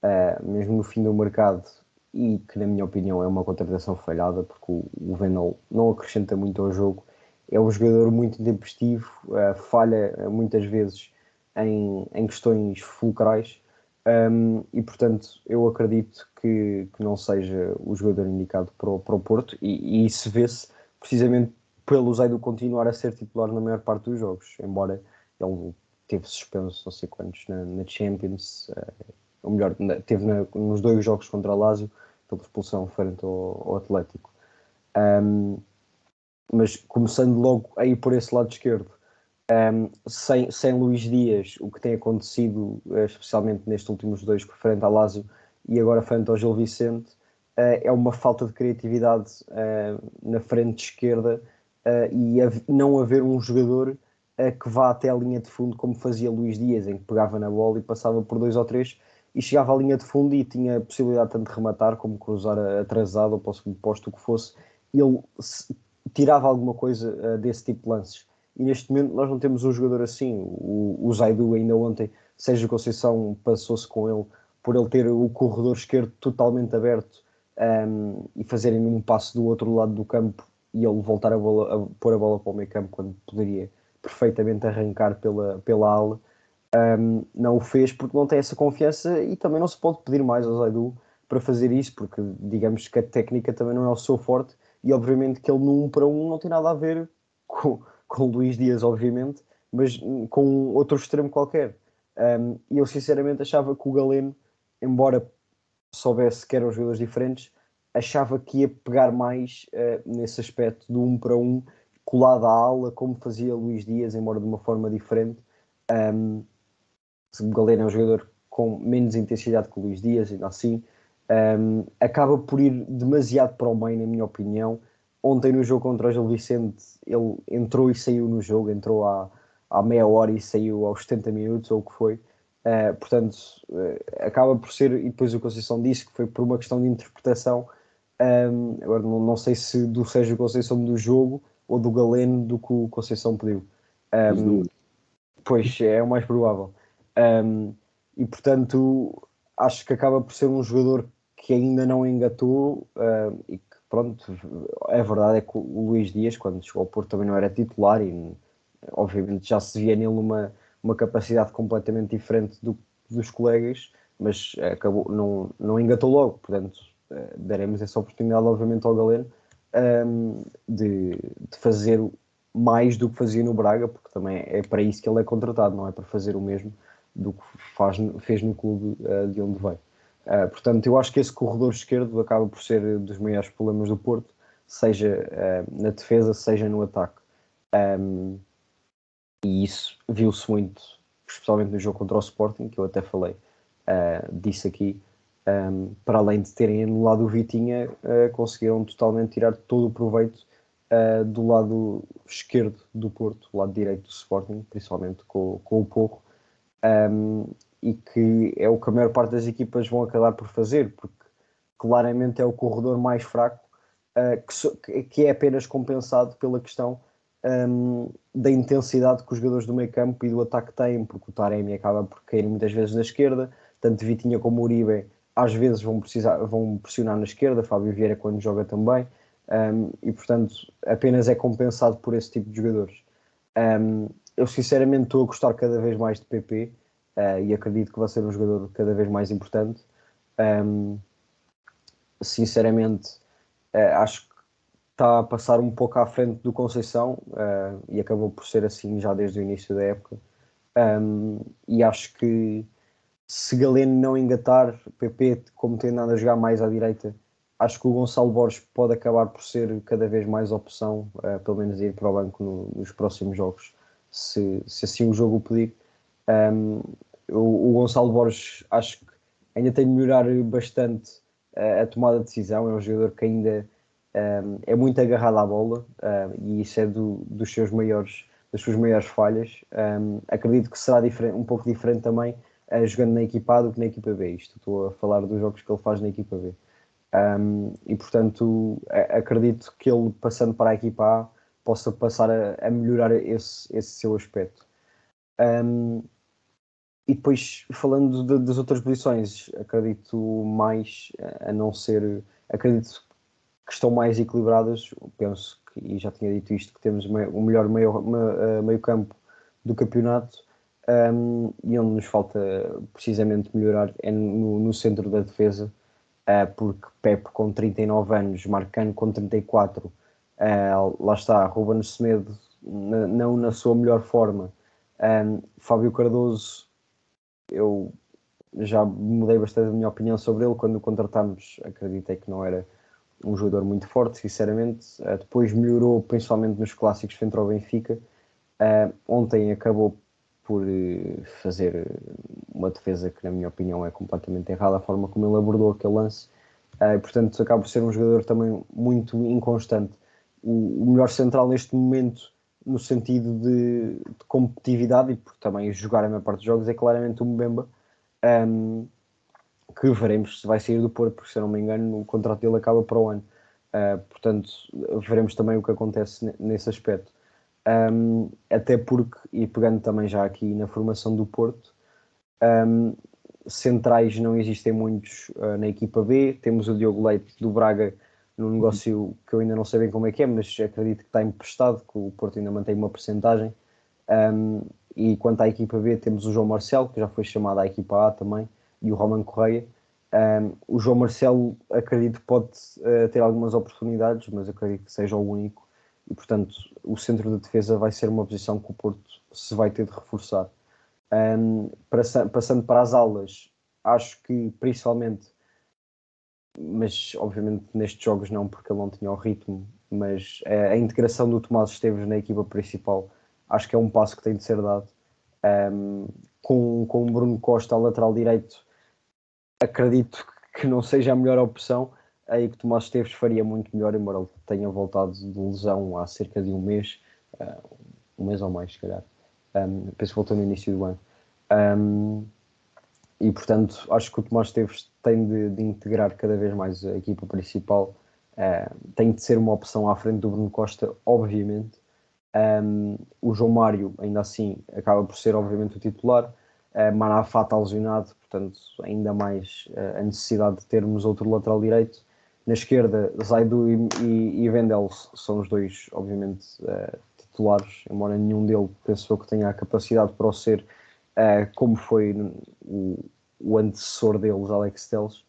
Speaker 6: uh, mesmo no fim do mercado e que na minha opinião é uma contratação falhada porque o, o Vendel não acrescenta muito ao jogo. É um jogador muito intempestivo uh, falha uh, muitas vezes em, em questões fulcrais um, e portanto eu acredito que, que não seja o jogador indicado para o, para o Porto e, e isso vê-se precisamente pelo Zaido continuar a ser titular na maior parte dos jogos, embora ele teve suspenso não sei quantos na, na Champions, uh, ou melhor, na, teve na, nos dois jogos contra a Lazio, pela expulsão frente ao, ao Atlético. Um, mas começando logo aí por esse lado esquerdo, um, sem, sem Luís Dias, o que tem acontecido, uh, especialmente nestes últimos dois, frente à Lazio e agora frente ao Gil Vicente, uh, é uma falta de criatividade uh, na frente esquerda e não haver um jogador que vá até a linha de fundo como fazia Luís Dias, em que pegava na bola e passava por dois ou três e chegava à linha de fundo e tinha a possibilidade tanto de rematar como cruzar atrasado ou para o segundo posto, o que fosse, ele tirava alguma coisa uh, desse tipo de lances. E neste momento nós não temos um jogador assim. O, o Zaidu ainda ontem, Sérgio Conceição passou-se com ele por ele ter o corredor esquerdo totalmente aberto um, e fazerem um passo do outro lado do campo e ele voltar a, bola, a pôr a bola para o meio campo quando poderia perfeitamente arrancar pela, pela ala. Um, não o fez porque não tem essa confiança e também não se pode pedir mais ao Zaidu para fazer isso, porque digamos que a técnica também não é o seu forte e obviamente que ele no 1 para 1 não tem nada a ver com, <laughs> com o Luís Dias, obviamente, mas com outro extremo qualquer. Um, e eu sinceramente achava que o Galeno, embora soubesse que eram jogadores diferentes, achava que ia pegar mais uh, nesse aspecto do 1 para 1, colado à ala, como fazia Luís Dias, embora de uma forma diferente. Um, o Galeno é um jogador com menos intensidade que o Luís Dias, ainda assim, um, acaba por ir demasiado para o meio, na minha opinião, ontem no jogo contra o Gil Vicente, ele entrou e saiu no jogo, entrou à, à meia hora e saiu aos 70 minutos, ou o que foi. Uh, portanto, uh, acaba por ser, e depois o Conceição disse que foi por uma questão de interpretação. Um, agora não, não, sei se do Sérgio Conceição do jogo ou do Galeno do que o Conceição pediu. Um, pois é o mais provável. Um, e portanto, acho que acaba por ser um jogador que ainda não engatou uh, e que, pronto, é verdade é que o Luís Dias, quando chegou ao Porto, também não era titular e, obviamente, já se via nele uma, uma capacidade completamente diferente do, dos colegas, mas acabou, não, não engatou logo, portanto, uh, daremos essa oportunidade, obviamente, ao Galeno um, de, de fazer mais do que fazia no Braga, porque também é para isso que ele é contratado, não é para fazer o mesmo do que faz, fez no clube uh, de onde veio. Uh, portanto, eu acho que esse corredor esquerdo acaba por ser dos maiores problemas do Porto, seja uh, na defesa, seja no ataque. Um, e isso viu-se muito, especialmente no jogo contra o Sporting, que eu até falei, uh, disse aqui. Um, para além de terem anulado o Vitinha, conseguiram totalmente tirar todo o proveito do lado esquerdo do Porto, do lado direito do Sporting, principalmente com, com o Porro. Um, e que é o que a maior parte das equipas vão acabar por fazer, porque claramente é o corredor mais fraco uh, que, so, que, é apenas compensado pela questão um, da intensidade que os jogadores do meio campo e do ataque têm, porque o Taremi acaba por cair muitas vezes na esquerda, tanto Vitinha como Uribe às vezes vão, precisar, vão pressionar na esquerda, Fábio Vieira quando joga também, um, e portanto apenas é compensado por esse tipo de jogadores. Um, eu sinceramente estou a gostar cada vez mais de PP, uh, e acredito que vai ser um jogador cada vez mais importante. Um, sinceramente, uh, acho que está a passar um pouco à frente do Conceição uh, e acabou por ser assim já desde o início da época. E acho que se Galeno não engatar, PP, como tem nada a jogar mais à direita, acho que o Gonçalo Borges pode acabar por ser cada vez mais opção, uh, pelo menos ir para o banco no, nos próximos jogos, se, se assim o jogo o pedir. Um, o, o, Gonçalo Borges acho que ainda tem de melhorar bastante uh, a tomada de decisão. É um jogador que ainda um, é muito agarrado à bola uh, e isso é do, dos seus maiores, das suas maiores falhas. Um, acredito que será um pouco diferente também jogando na equipa A do que na equipa B. Isto estou a falar dos jogos que ele faz na equipa B. Um, e portanto acredito que ele passando para a equipa A possa passar a, a melhorar esse, esse seu aspecto. Um, e depois, falando de, das outras posições, acredito mais, a não ser. Acredito que estão mais equilibradas. Penso que, e já tinha dito isto, que temos o melhor meio, eh, meio campo do campeonato. Um, e onde nos falta precisamente melhorar é no, no centro da defesa, uh, porque Pep com 39 anos, Marcano com 34, uh, eh, lá está, Ruben Semedo não na sua melhor forma, um, Fábio Cardoso eu já mudei bastante a minha opinião sobre ele quando o contratámos. Acreditei que não era um jogador muito forte, sinceramente. Uh, depois melhorou, principalmente nos clássicos frente ao Benfica. Uh, ontem acabou por uh, fazer uma defesa que, na minha opinião, é completamente errada, a forma como ele abordou aquele lance. e, portanto, acaba por ser um jogador também muito inconstante. O, o melhor central neste momento no sentido de, de, competitividade e porque também jogar a maior parte dos jogos é claramente o Mbemba um, que veremos se vai sair do Porto, porque se não me engano o contrato dele acaba para o ano uh, portanto veremos também o que acontece nesse aspecto um, até porque, e pegando também já aqui na formação do Porto um, centrais não existem muitos uh, na equipa B, temos o Diogo Leite do Braga num negócio que eu ainda não sei bem como é que é, mas acredito que está emprestado, que o Porto ainda mantém uma porcentagem. Um, e quanto à equipa B, temos o João Marcelo, que já foi chamado à equipa A também, e o Roman Correia. Um, o João Marcelo, acredito que pode uh, ter algumas oportunidades, mas acredito que seja o único. E, portanto, o centro da defesa vai ser uma posição que o Porto se vai ter de reforçar. Um, passando para as aulas, acho que principalmente mas obviamente nestes jogos não, porque ele não tinha o ritmo. Mas a, integração do Tomás Esteves na equipa principal acho que é um passo que tem de ser dado. Um, com, com o Bruno Costa ao lateral direito, acredito que não seja a melhor opção, aí que Tomás Esteves faria muito melhor, embora ele tenha voltado de lesão há cerca de um mês, uh, um mês ou mais, se calhar. Um, penso que voltou no início do ano. Um, e portanto, acho que o Tomás Esteves tem de, de integrar cada vez mais a equipa principal. Uh, tem de ser uma opção à frente do Bruno Costa, obviamente. O João Mário, ainda assim, acaba por ser, obviamente, o titular. Uh, Manafá está lesionado, portanto, ainda mais uh, a necessidade de termos outro lateral direito. Na esquerda, Zaidu e, e, e Vendel são os dois, obviamente, uh, titulares, embora nenhum deles pensou que tenha a capacidade para o ser, uh, como foi o, o, antecessor deles, Alex Teles.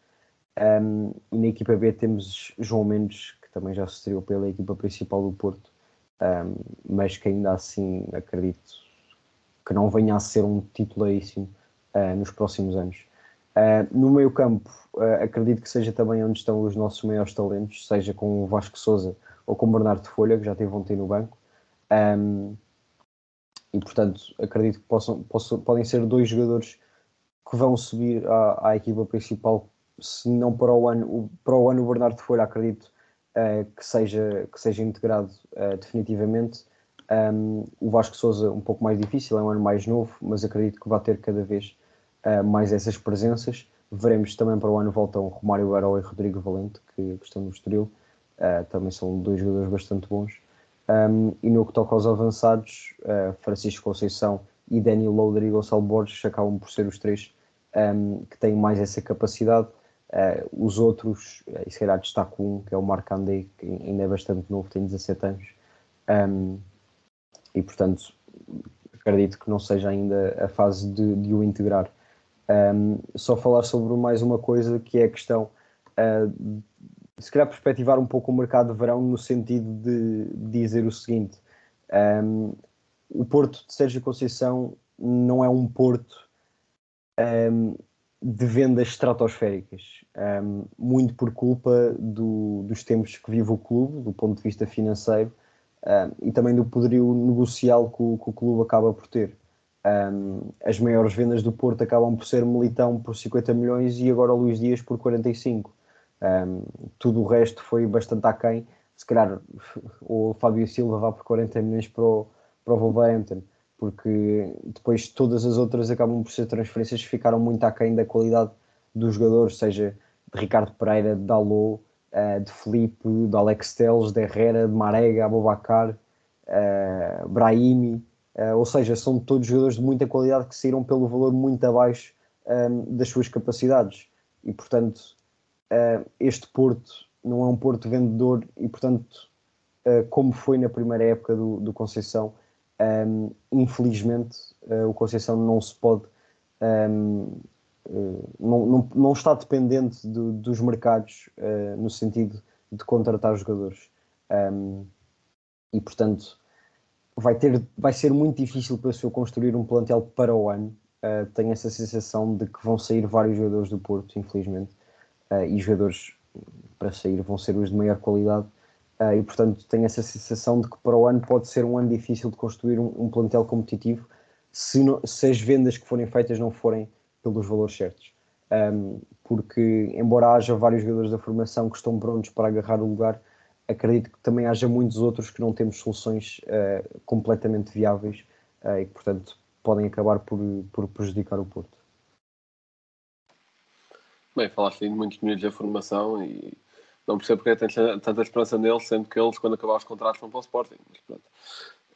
Speaker 6: Um, e na equipa B temos João Mendes, que também já se estreou pela equipa principal do Porto, um, mas que ainda assim acredito que não venha a ser um titularíssimo uh, nos próximos anos. Uh, no meio campo, uh, acredito que seja também onde estão os nossos maiores talentos, seja com o Vasco Souza ou com o Bernardo Folha, que já teve ontem no banco. Um, e portanto, acredito que possam, possam, podem ser dois jogadores que vão subir à, à equipa principal, se não para o ano. O, para o ano, o Bernardo Folha, acredito uh, que, seja, que seja integrado definitivamente. Um, o Vasco Souza um pouco mais difícil, é um ano mais novo, mas acredito que vai ter cada vez uh, mais essas presenças. Veremos também para o ano voltam Romário Baró e Rodrigo Valente, que, que estão no Estoril. Uh, também são dois jogadores bastante bons. Um, e no que toca aos avançados, uh, Francisco Conceição e Daniel Loader e Gonçalo Borges acabam por ser os três um, que têm mais essa capacidade. os outros, e se calhar destaco um, que é o Marc Andé, que ainda é bastante novo, tem 17 anos. Um, e portanto acredito que não seja ainda a fase de, de o integrar. Um, só falar sobre mais uma coisa que é a questão uh, se calhar perspectivar um pouco o mercado de verão no sentido de, dizer o seguinte um, o Porto de Sérgio Conceição não é um Porto um, de vendas estratosféricas muito por culpa do, dos tempos que vive o clube do ponto de vista financeiro um, e também do poderio negocial que o, que o clube acaba por ter. Um, as maiores vendas do Porto acabam por ser Militão por 50 milhões e agora Luís Dias por 45. Um, tudo o resto foi bastante aquém. Se calhar <laughs> o Fábio Silva vá por 40 milhões para o, para o Wolverhampton, porque depois todas as outras acabam por ser transferências que ficaram muito aquém da qualidade dos jogadores, seja de Ricardo Pereira, de Dalot, uh, de Felipe, de Alex Teles, de Herrera, de Marega, Abobacar, uh, Brahimi, uh, ou seja, são todos jogadores de muita qualidade que saíram pelo valor muito abaixo ehm, das suas capacidades e portanto uh, este Porto não é um Porto vendedor e portanto como foi na primeira época do, do Conceição ehm, infelizmente o Conceição não se pode ehm, eh, não, não, não está dependente do, dos mercados no sentido de contratar jogadores. E portanto vai, ter, vai ser muito difícil para o seu construir um plantel para o ano. Uh, tenho essa sensação de que vão sair vários jogadores do Porto, infelizmente, uh, e jogadores para sair vão ser os de maior qualidade. Uh, e portanto tenho essa sensação de que para o ano pode ser um ano difícil de construir um, um plantel competitivo se, se as vendas que forem feitas não forem pelos valores certos. Um, porque, embora haja vários jogadores da formação que estão prontos para agarrar o lugar, acredito que também haja muitos outros que não temos soluções uh, completamente viáveis uh, e que, portanto, podem acabar por, por prejudicar o Porto.
Speaker 4: Bem, falaste aí de muitos miúdos da formação e não percebo porque tens tanta esperança neles, sendo que eles, quando acabar os contratos, vão para o Sporting. Mas pronto,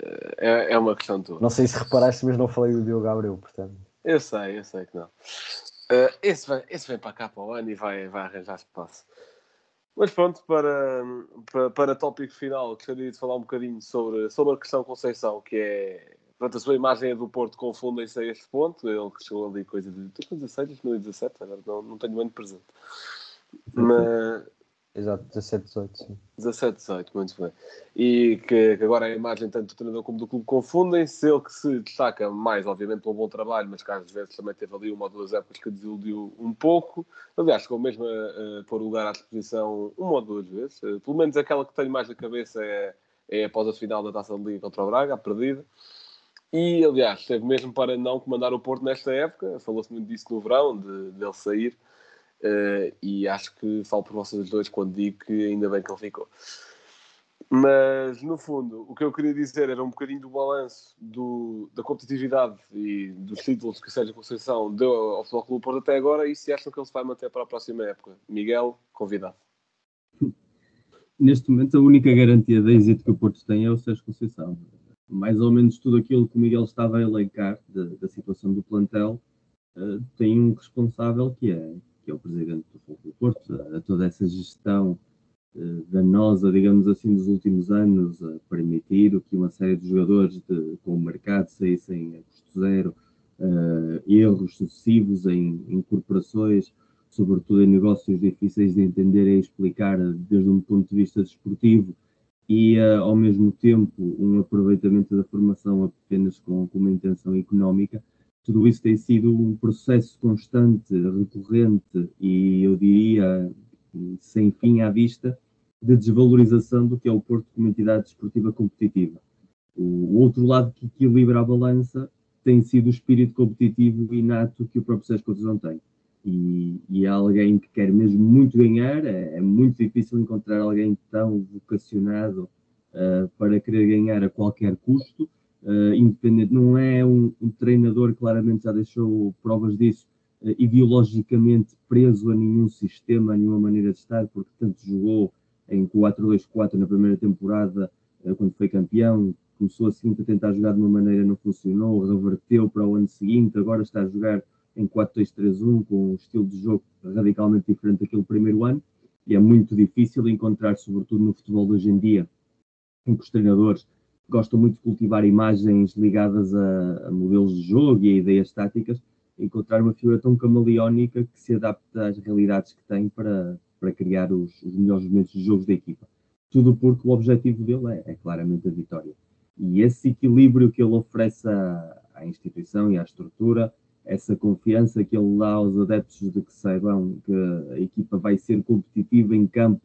Speaker 4: eh, é, é uma questão tua.
Speaker 6: Não sei se reparaste, mas não falei do Diogo Gabriel, portanto.
Speaker 4: Eu sei, eu sei que não. Uh, esse, vai, esse vem para cá para o ano e vai, vai arranjar espaço. Mas pronto, para, para, para tópico final, gostaria de falar um bocadinho sobre, sobre a questão Conceição, que é. Pronto, a sua imagem é do Porto, confundem-se a este ponto. Ele que chegou ali coisa de 2016, 2017, agora não, não tenho muito presente. Mas,
Speaker 6: Exato, 17, 18, sim.
Speaker 4: 17, 18, muito bem. E que, que, agora a imagem tanto do treinador como do clube confundem-se. Ele que se destaca mais, obviamente, pelo bom trabalho, mas que às vezes também teve ali uma ou duas épocas que desiludiu um pouco. Aliás, chegou mesmo a, a pôr o lugar à disposição uma ou duas vezes. Uh, pelo menos aquela que tenho mais na cabeça é, é após a final da Taça de Liga contra o Braga, a perdida. E, aliás, teve mesmo para não comandar o Porto nesta época. Falou-se muito disso no verão, de, de ele sair Uh, e acho que falo por vocês dois quando digo que ainda bem que ele ficou. Mas, no fundo, o que eu queria dizer era um bocadinho do balanço do, da competitividade e dos títulos que o Sérgio Conceição deu ao Futebol Clube Porto até agora e se acham que ele se vai manter para a próxima época. Miguel, convidado.
Speaker 5: Neste momento, a única garantia de êxito que o Porto tem é o Sérgio Conceição. Mais ou menos tudo aquilo que o Miguel estava a elencar da, da situação do plantel uh, tem um responsável que é, é o presidente do Futebol Clube Porto, a, toda essa gestão eh, danosa, digamos assim, dos últimos anos, a permitir que uma série de jogadores de, com o mercado saíssem a custo zero, uh, erros sucessivos em, em corporações, sobretudo em negócios difíceis de entender e explicar desde um ponto de vista desportivo, e uh, ao mesmo tempo um aproveitamento da formação apenas com, com uma intenção económica. Tudo isso tem sido um processo constante, recorrente e eu diria sem fim à vista de desvalorização do que é o Porto como entidade desportiva competitiva. O outro lado que equilibra a balança tem sido o espírito competitivo inato que o próprio Sérgio Conceição tem. E, e alguém que quer mesmo muito ganhar, é, é muito difícil encontrar alguém tão vocacionado uh, para querer ganhar a qualquer custo, uh, independente, não é um, um, treinador, claramente já deixou provas disso, uh, ideologicamente preso a nenhum sistema, a nenhuma maneira de estar, porque tanto jogou em 4-2-4 na primeira temporada, eh, quando foi campeão, começou a seguinte a tentar jogar de uma maneira, não funcionou, reverteu para o ano seguinte, agora está a jogar em 4-2-3-1 com um estilo de jogo radicalmente diferente daquele primeiro ano, e é muito difícil encontrar, sobretudo no futebol de hoje em dia, em que os treinadores gostam muito de cultivar imagens ligadas a, a modelos de jogo e a ideias táticas, encontrar uma figura tão camaleónica que se adapta às realidades que tem para, para criar os, os melhores momentos de jogos da equipa. Tudo porque o objetivo dele é, é claramente a vitória. E esse equilíbrio que ele oferece à, à, instituição e à estrutura, essa confiança que ele dá aos adeptos de que saibam que a equipa vai ser competitiva em campo,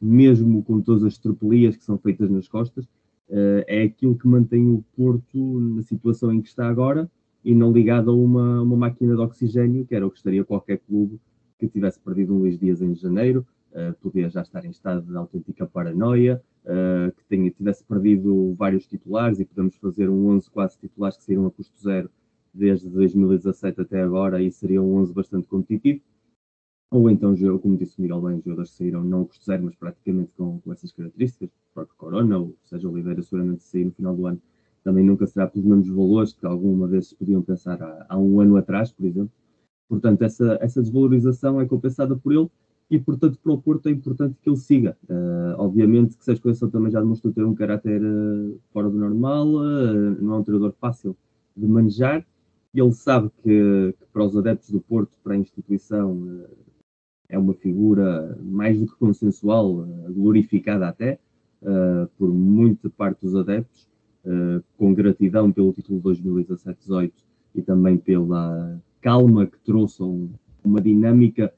Speaker 5: mesmo com todas as tropelias que são feitas nas costas, uh, é aquilo que mantém o Porto na situação em que está agora e não ligado a uma, uma máquina de oxigênio, que era o que estaria qualquer clube que tivesse perdido um Luís Dias em janeiro, uh, podia já estar em estado de autêntica paranoia, uh, que tenha, tivesse perdido vários titulares e podemos fazer um 11 quase titulares que saíram a custo zero desde 2017 até agora e seria um 11 bastante competitivo. Ou então, como disse o Miguel bem, jogadores que saíram não custo zero, mas praticamente com, com essas características, o próprio Corona, ou seja, Oliveira seguramente sair no final do ano, também nunca será pelos mesmos valores que alguma vez se podiam pensar há, há um ano atrás, por exemplo. Portanto, essa, essa desvalorização é compensada por ele e, portanto, para o Porto é importante que ele siga. Uh, obviamente que Sérgio Conceição também já demonstrou ter um caráter uh, fora do normal, uh, não é um treinador fácil de manejar. Ele sabe que, que, para os adeptos do Porto, para a instituição, é uma figura mais do que consensual, glorificada até, por muita parte dos adeptos, com gratidão pelo título de 2017-18 e também pela calma que trouxe um, uma dinâmica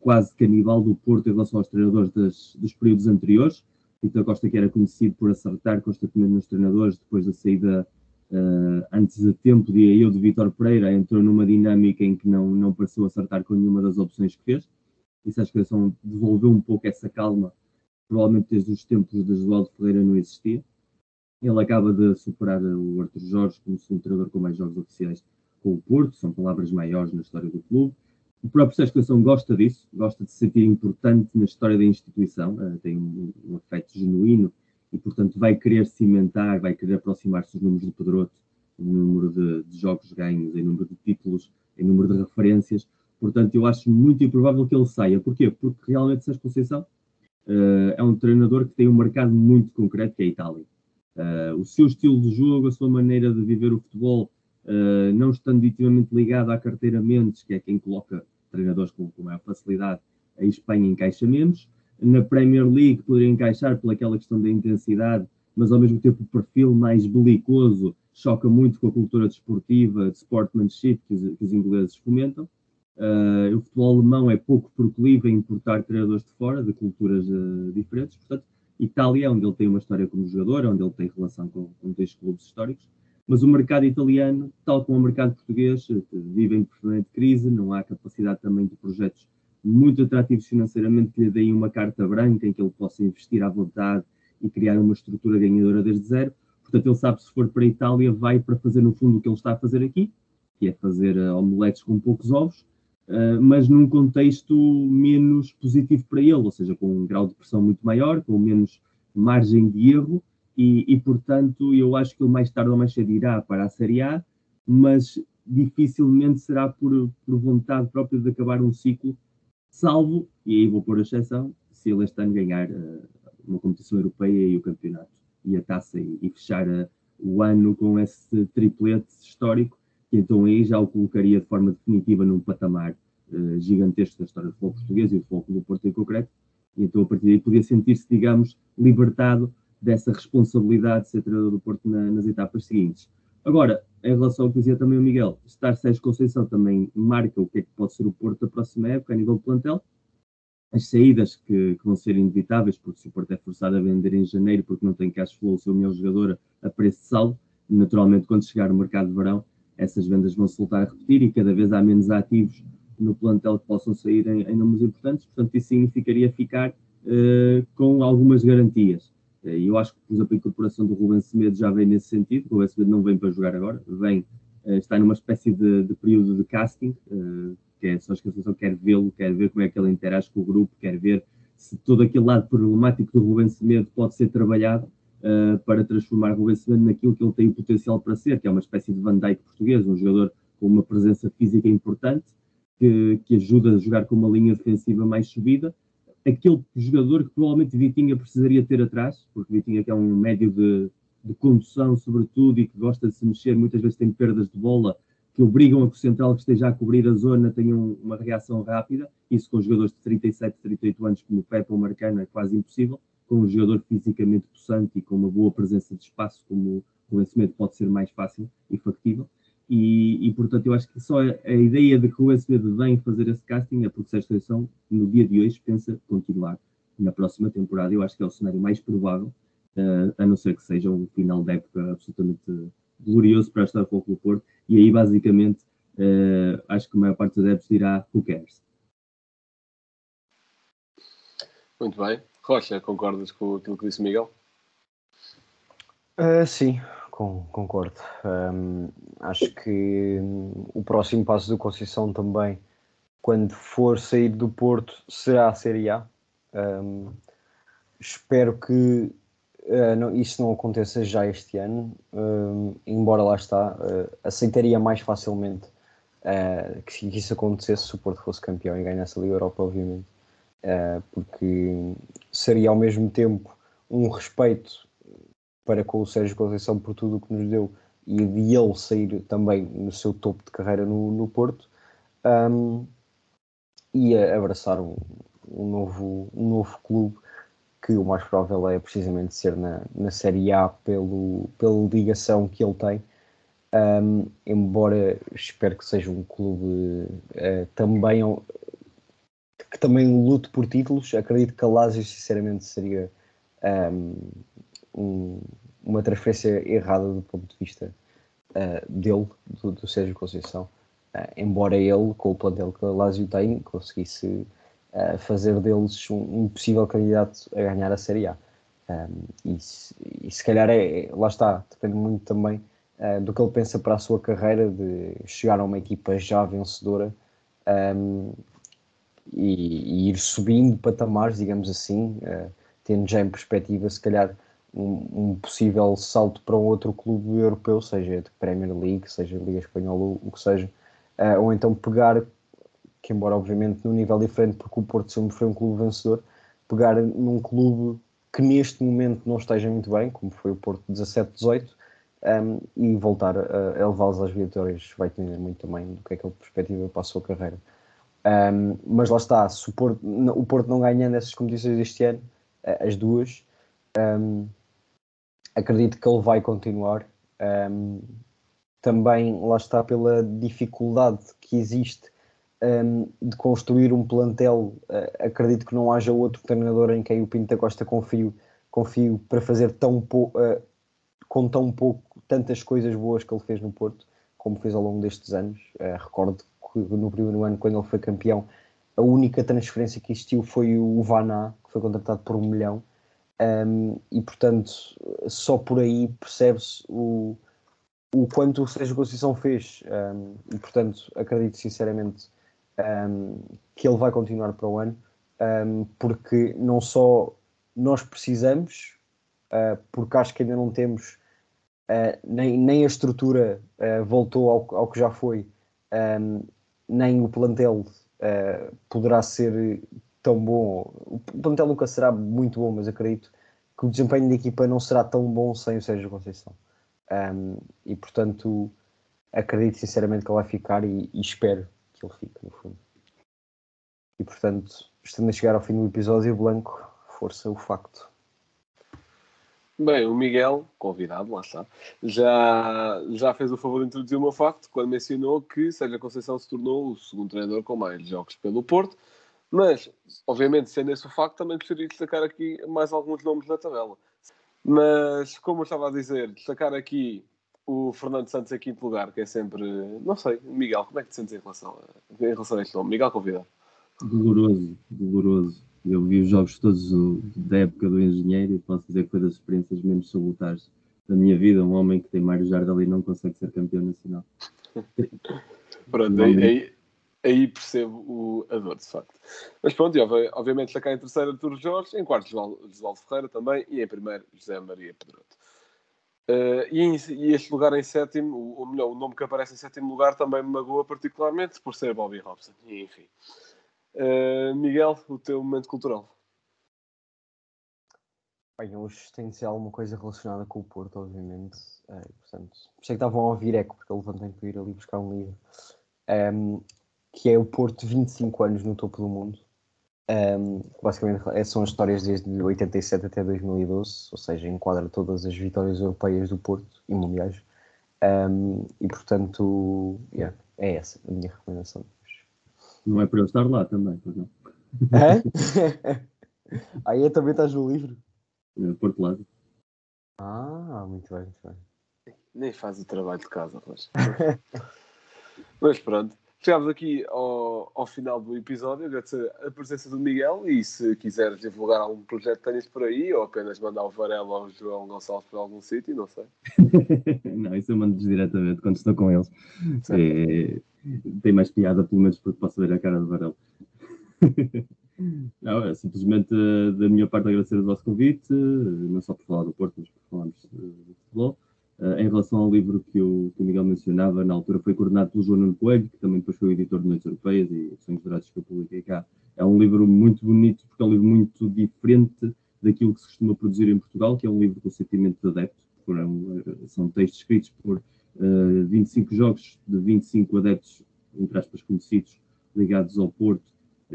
Speaker 5: quase canibal do Porto em relação aos treinadores das, dos períodos anteriores. Vitor Costa, que era conhecido por acertar constantemente nos treinadores, depois da saída uh, antes de tempo, diria eu, de Vitor Pereira, entrou numa dinâmica em que não, não pareceu acertar com nenhuma das opções que fez. Isso acho que devolveu um pouco essa calma, provavelmente desde os tempos de Josualdo Ferreira não existia. Ele acaba de superar o Arthur Jorge como segundo treinador com mais jogos oficiais com o Porto, são palavras maiores na história do clube. O próprio Sérgio Conceição gosta disso, gosta de se sentir importante na história da instituição, uh, tem um, um afeto genuíno e, portanto, vai querer cimentar, vai querer aproximar-se dos números do Pedroto, em número de, de, jogos ganhos, em número de títulos, em número de referências. Portanto, eu acho muito improvável que ele saia. Porquê? Porque realmente Sérgio Conceição uh, é um treinador que tem um mercado muito concreto, que é a Itália. Uh, o seu estilo de jogo, a sua maneira de viver o futebol uh, não estando intimamente ligado à carteira Mendes, que é quem coloca treinadores com, com maior facilidade, a Espanha encaixa menos. Na Premier League poderia encaixar pelaquela questão da intensidade, mas ao mesmo tempo o perfil mais belicoso choca muito com a cultura desportiva, de sportsmanship que os, que os ingleses fomentam. Uh, o futebol alemão é pouco proclive a importar treinadores de fora, de culturas uh, diferentes. Portanto, Itália, onde ele tem uma história como jogador, onde ele tem relação com, com dois clubes históricos, mas o mercado italiano, tal como o mercado português, vive em permanente crise, não há capacidade também de projetos muito atrativos financeiramente que lhe deem uma carta branca em que ele possa investir à vontade e criar uma estrutura ganhadora desde zero. Portanto, ele sabe se for para a Itália, vai para fazer no fundo o que ele está a fazer aqui, que é fazer omeletes com poucos ovos, uh, mas num contexto menos positivo para ele, ou seja, com um grau de pressão muito maior, com menos margem de erro, e, e portanto, eu acho que ele mais tarde ou mais cedo irá para a Série A, mas dificilmente será por, por vontade própria de acabar um ciclo, salvo, e aí vou pôr a exceção, se ele este ano ganhar uh, uma competição europeia e o campeonato e a taça e, e fechar uh, o ano com esse triplete histórico, que então aí já o colocaria de forma definitiva num patamar uh, gigantesco da história do futebol português e do futebol do Porto em concreto, e então a partir daí podia sentir-se, digamos, libertado dessa responsabilidade de ser treinador do Porto na, nas etapas seguintes. Agora, em relação ao que dizia também o Miguel, estar Sérgio Conceição também marca o que é que pode ser o Porto da próxima época a nível de plantel. As saídas que, que vão ser inevitáveis, porque se o Porto é forçado a vender em janeiro porque não tem cash flow o seu melhor jogador a preço de saldo, naturalmente quando chegar o mercado de verão, essas vendas vão se voltar a repetir e cada vez há menos ativos no plantel que possam sair em, em números importantes, portanto isso significaria ficar uh, com algumas garantias. Eh, e eu acho que, por exemplo, a incorporação do Rubens Semedo já vem nesse sentido. O Rubens Semedo não vem para jogar agora, vem, uh, está numa espécie de, de período de casting, uh, que é só a Associação quer vê-lo, quer ver como é que ele interage com o grupo, quer ver se todo aquele lado problemático do Rubens Semedo pode ser trabalhado uh, para transformar Rubens Semedo naquilo que ele tem o potencial para ser, que é uma espécie de Van Dijk português, um jogador com uma presença física importante, que, que ajuda a jogar com uma linha defensiva mais subida, aquele jogador que provavelmente Vitinha precisaria ter atrás, porque Vitinha que é um médio de, de condução, sobretudo, e que gosta de se mexer, muitas vezes tem perdas de bola que obrigam a que o central que esteja a cobrir a zona tenha um, uma reação rápida. Isso com jogadores de 37, 38 anos, como o Pepe ou Marcano, é quase impossível. Com um jogador fisicamente possante e com uma boa presença de espaço, como o vencimento pode ser mais fácil e factível. E, e, portanto, eu acho que só a, ideia de que o SBD vem fazer esse casting é porque a seleção, no dia de hoje, pensa continuar na próxima temporada. Eu acho que é o cenário mais provável, uh, a não ser que seja um final de época absolutamente glorioso para estar com o Porto. E aí, basicamente, uh, acho que a maior parte dos adeptos dirá who cares.
Speaker 4: Muito bem. Rocha, concordas com aquilo que disse Miguel?
Speaker 6: Uh, sim, com, concordo. Um, acho que o próximo passo do Conceição também, quando for sair do Porto, será a Série A. Um, espero que uh, não, isso não aconteça já este ano, embora lá está, uh, aceitaria mais facilmente que, que, isso acontecesse se o Porto fosse campeão e ganhasse a Liga Europa, obviamente, porque seria ao mesmo tempo um respeito para com o Sérgio Conceição por tudo o que nos deu e de ele sair também no seu topo de carreira no, no Porto um, e abraçar um, um, novo, um novo clube que o mais provável é precisamente ser na, na Série A pelo, pela ligação que ele tem. Um, embora espero que seja um clube uh, também que também lute por títulos acredito que a Lazio sinceramente seria um, uma transferência errada do ponto de vista uh, dele, do, do Sérgio Conceição. Uh, embora ele, com o plantel que a Lazio tem, conseguisse uh, fazer deles um, um, possível candidato a ganhar a Série A. Um, e, e, se calhar é, lá está, depende muito também do que ele pensa para a sua carreira, de chegar a uma equipa já vencedora um, e, e, ir subindo patamares, digamos assim, tendo já em perspectiva, se calhar, um, um, possível salto para um outro clube europeu, seja de Premier League, seja Liga Espanhola, o que seja, uh, ou então pegar, que embora obviamente num nível diferente, porque o Porto sempre foi um clube vencedor, pegar num clube que neste momento não esteja muito bem, como foi o Porto 17-18, um, e voltar a, a levá-los às vitórias vai depender muito também do que é que ele perspectiva para a sua carreira. Um, mas lá está, se o Porto, o Porto não ganhando essas competições este ano, as duas, um, acredito que ele vai continuar. Um, também lá está pela dificuldade que existe de construir um plantel. Uh, acredito que não haja outro treinador em quem o Pinto da Costa confio, confio para fazer tão uh, com tão pouco, tantas coisas boas que ele fez no Porto, como fez ao longo destes anos. Uh, recordo no primeiro ano, quando ele foi campeão, a única transferência que existiu foi o Vaná, que foi contratado por um milhão. Um, e portanto, só por aí percebe-se o, o quanto o Sérgio Conceição fez. Um, e portanto, acredito sinceramente um, que ele vai continuar para o ano, porque não só nós precisamos, uh, porque acho que ainda não temos uh, nem, nem a estrutura uh, voltou ao, ao, que já foi, um, nem o plantel poderá ser tão bom. O plantel nunca será muito bom, mas acredito que o desempenho da equipa não será tão bom sem o Sérgio Conceição. Um, e portanto, acredito sinceramente que ele vai ficar e, e espero que ele fique, no fundo. E portanto, estando a chegar ao fim do episódio, Blanco, força o facto.
Speaker 4: Bem, o Miguel, convidado, lá está, já, já fez o favor de introduzir o meu facto quando mencionou que Sérgio Conceição se tornou o segundo treinador com mais jogos pelo Porto, mas, obviamente, sendo esse o facto, também gostaria de destacar aqui mais alguns nomes da tabela. Mas, como eu estava a dizer, destacar aqui o Fernando Santos em quinto lugar, que é sempre, não sei, Miguel, como é que te sentes em relação a, em relação a este nome? Miguel, convidado.
Speaker 5: Doloroso, doloroso. Eu vi os jogos todos da época do engenheiro e posso dizer que foi das experiências menos salutares da minha vida. Um homem que tem Mário Jardel e não consegue ser campeão nacional. <laughs>
Speaker 4: Pronto, aí, aí, aí, percebo o, a dor, de facto. Mas pronto, e, obviamente está cá em terceiro Artur Jorge, em quarto Josualdo Ferreira também e em primeiro José Maria Pedroto. Uh, e, em, e, este lugar em sétimo, ou melhor, o nome que aparece em sétimo lugar também me magoa particularmente por ser Bobby Robson. E, enfim. Uh, Miguel, o teu momento cultural.
Speaker 6: Bem, hoje tem de ser alguma coisa relacionada com o Porto, obviamente. É, portanto, sei que estavam a ouvir eco, porque eu levantei para ir ali buscar um livro. Um, ehm, que é o Porto 25 anos no topo do mundo. Um, ehm, basicamente é, são as histórias desde 87 até 2012, ou seja, enquadra todas as vitórias europeias do Porto e mundiais. Um, ehm, e portanto, yeah, é essa a minha recomendação.
Speaker 5: Não é para eu estar lá também, pois não.
Speaker 6: É? <laughs> Aí é, também estás no livro?
Speaker 5: É, Porto Lado.
Speaker 6: Ah, muito bem, muito bem.
Speaker 4: Nem faz o trabalho de casa, Rocha. <laughs> Mas pronto. Chegamos aqui ao, ao final do episódio. Agradecer a presença do Miguel e se quiseres divulgar algum projeto que tenhas por aí ou apenas mandar o Varela ou o João Gonçalves para algum sítio, não sei. <laughs>
Speaker 5: não, isso eu mando-lhes diretamente quando estou com eles. É, tem mais piada, pelo menos porque posso ver a cara do Varela. não, é simplesmente da minha parte agradecer o vosso convite, não só por falar do Porto, mas por falarmos de futebol. Uh, em relação ao livro que o, que o, Miguel mencionava, na altura foi coordenado pelo João Nuno Coelho, que também depois foi o editor de Noites Europeias e Sonhos Dourados que eu publiquei cá. É um livro muito bonito, porque é um livro muito diferente daquilo que se costuma produzir em Portugal, que é um livro com sentimento de adepto. Foram, eh, são textos escritos por uh, eh, 25 jogos de 25 adeptos, entre aspas, conhecidos, ligados ao Porto.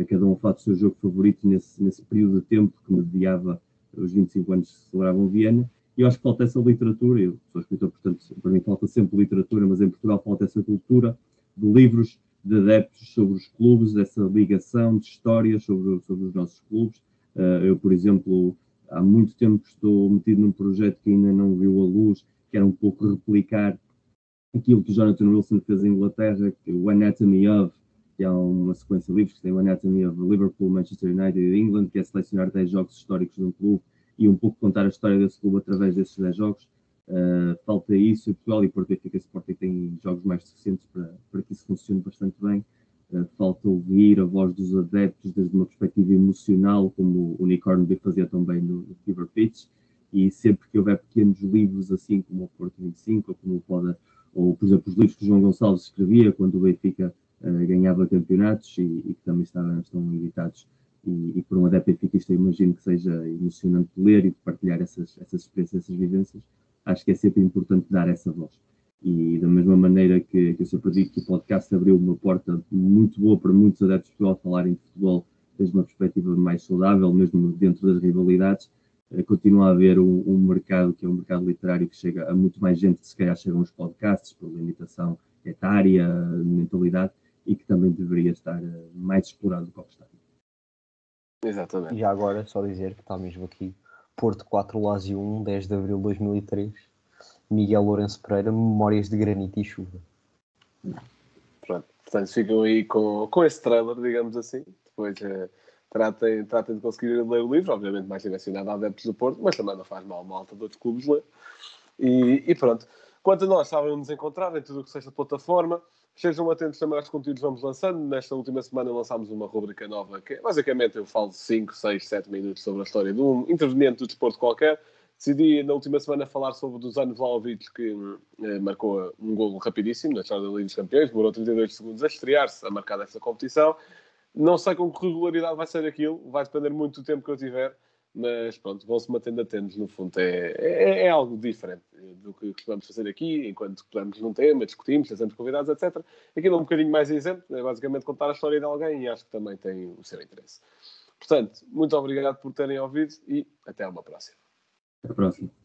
Speaker 5: cada um a falar do seu jogo favorito nesse, nesse período de tempo que mediava os 25 anos que se celebravam Viena e eu acho que falta essa literatura. Eu sou escritor, portanto, para mim falta sempre literatura, mas em Portugal falta essa cultura de livros de adeptos sobre os clubes, dessa ligação de histórias sobre, sobre os nossos clubes. Uh, eu, por exemplo, há muito tempo estou metido num projeto que ainda não viu a luz, que era um pouco replicar aquilo que Jonathan Wilson fez em Inglaterra, que o Anatomy of, que é uma sequência de livros que tem o Anatomy of Liverpool, Manchester United e England, que é selecionar 10 jogos históricos de um clube e um pouco contar a história desse clube através desses 10 jogos. Uh, falta isso, Portugal e Porto Benfica Sporting têm jogos mais suficientes para, para que isso funcione bastante bem. Uh, falta ouvir a voz dos adeptos desde uma perspectiva emocional, como o Nick Hornby fazia também no, no Fever Pitch, e sempre que houver pequenos livros assim como o Porto 25, ou como pode, ou por exemplo os livros que João Gonçalves escrevia quando o Benfica uh, ganhava campeonatos e, e que também estavam, estão editados e, e por um adepto benfiquista imagino que seja emocionante ler e partilhar essas, essas experiências, essas vivências, acho que é sempre importante dar essa voz. E da mesma maneira que, que eu sempre digo que o podcast abriu uma porta muito boa para muitos adeptos de futebol falarem de futebol desde uma perspectiva mais saudável, mesmo dentro das rivalidades, continua a haver um, um, mercado que é um mercado literário que chega a muito mais gente que se calhar chegam aos podcasts por limitação etária, mentalidade, e que também deveria estar eh, mais explorado do que está.
Speaker 4: Exatamente.
Speaker 6: E agora, só dizer que está mesmo aqui: Porto 4, Lásio 1, 10 de abril de 2003. Miguel Lourenço Pereira, Memórias de Granito e Chuva.
Speaker 4: Pronto, portanto ficam aí com, com esse trailer, digamos assim. depois eh, tratem, tratem de conseguir ler o livro, obviamente mais direcionado a adeptos do Porto, mas também não faz mal malta de outros clubes ler. E, e pronto. Quanto a nós, sabem nos encontrar em tudo o que seja plataforma. Estejam atentos também aos conteúdos que vamos lançando. Nesta última semana lançámos uma rubrica nova que basicamente eu falo 5, 6, 7 minutos sobre a história de um interveniente do desporto qualquer. Decidi na última semana falar sobre o Dusan Vlaovic, que eh, marcou um golo rapidíssimo na história da Liga dos Campeões, demorou 32 segundos a estrear-se, a marcar essa competição. Não sei com que regularidade vai ser aquilo, vai depender muito do tempo que eu tiver, mas pronto, vão-se mantendo atentos, no fundo. É, é, é, algo diferente do que costumamos fazer aqui, enquanto pegamos num tema, discutimos, trazemos convidados, etc. Aquilo é um bocadinho mais exemplo, é basicamente contar a história de alguém e acho que também tem o seu interesse. Portanto, muito obrigado por terem ouvido e até uma próxima.
Speaker 5: Até a próxima.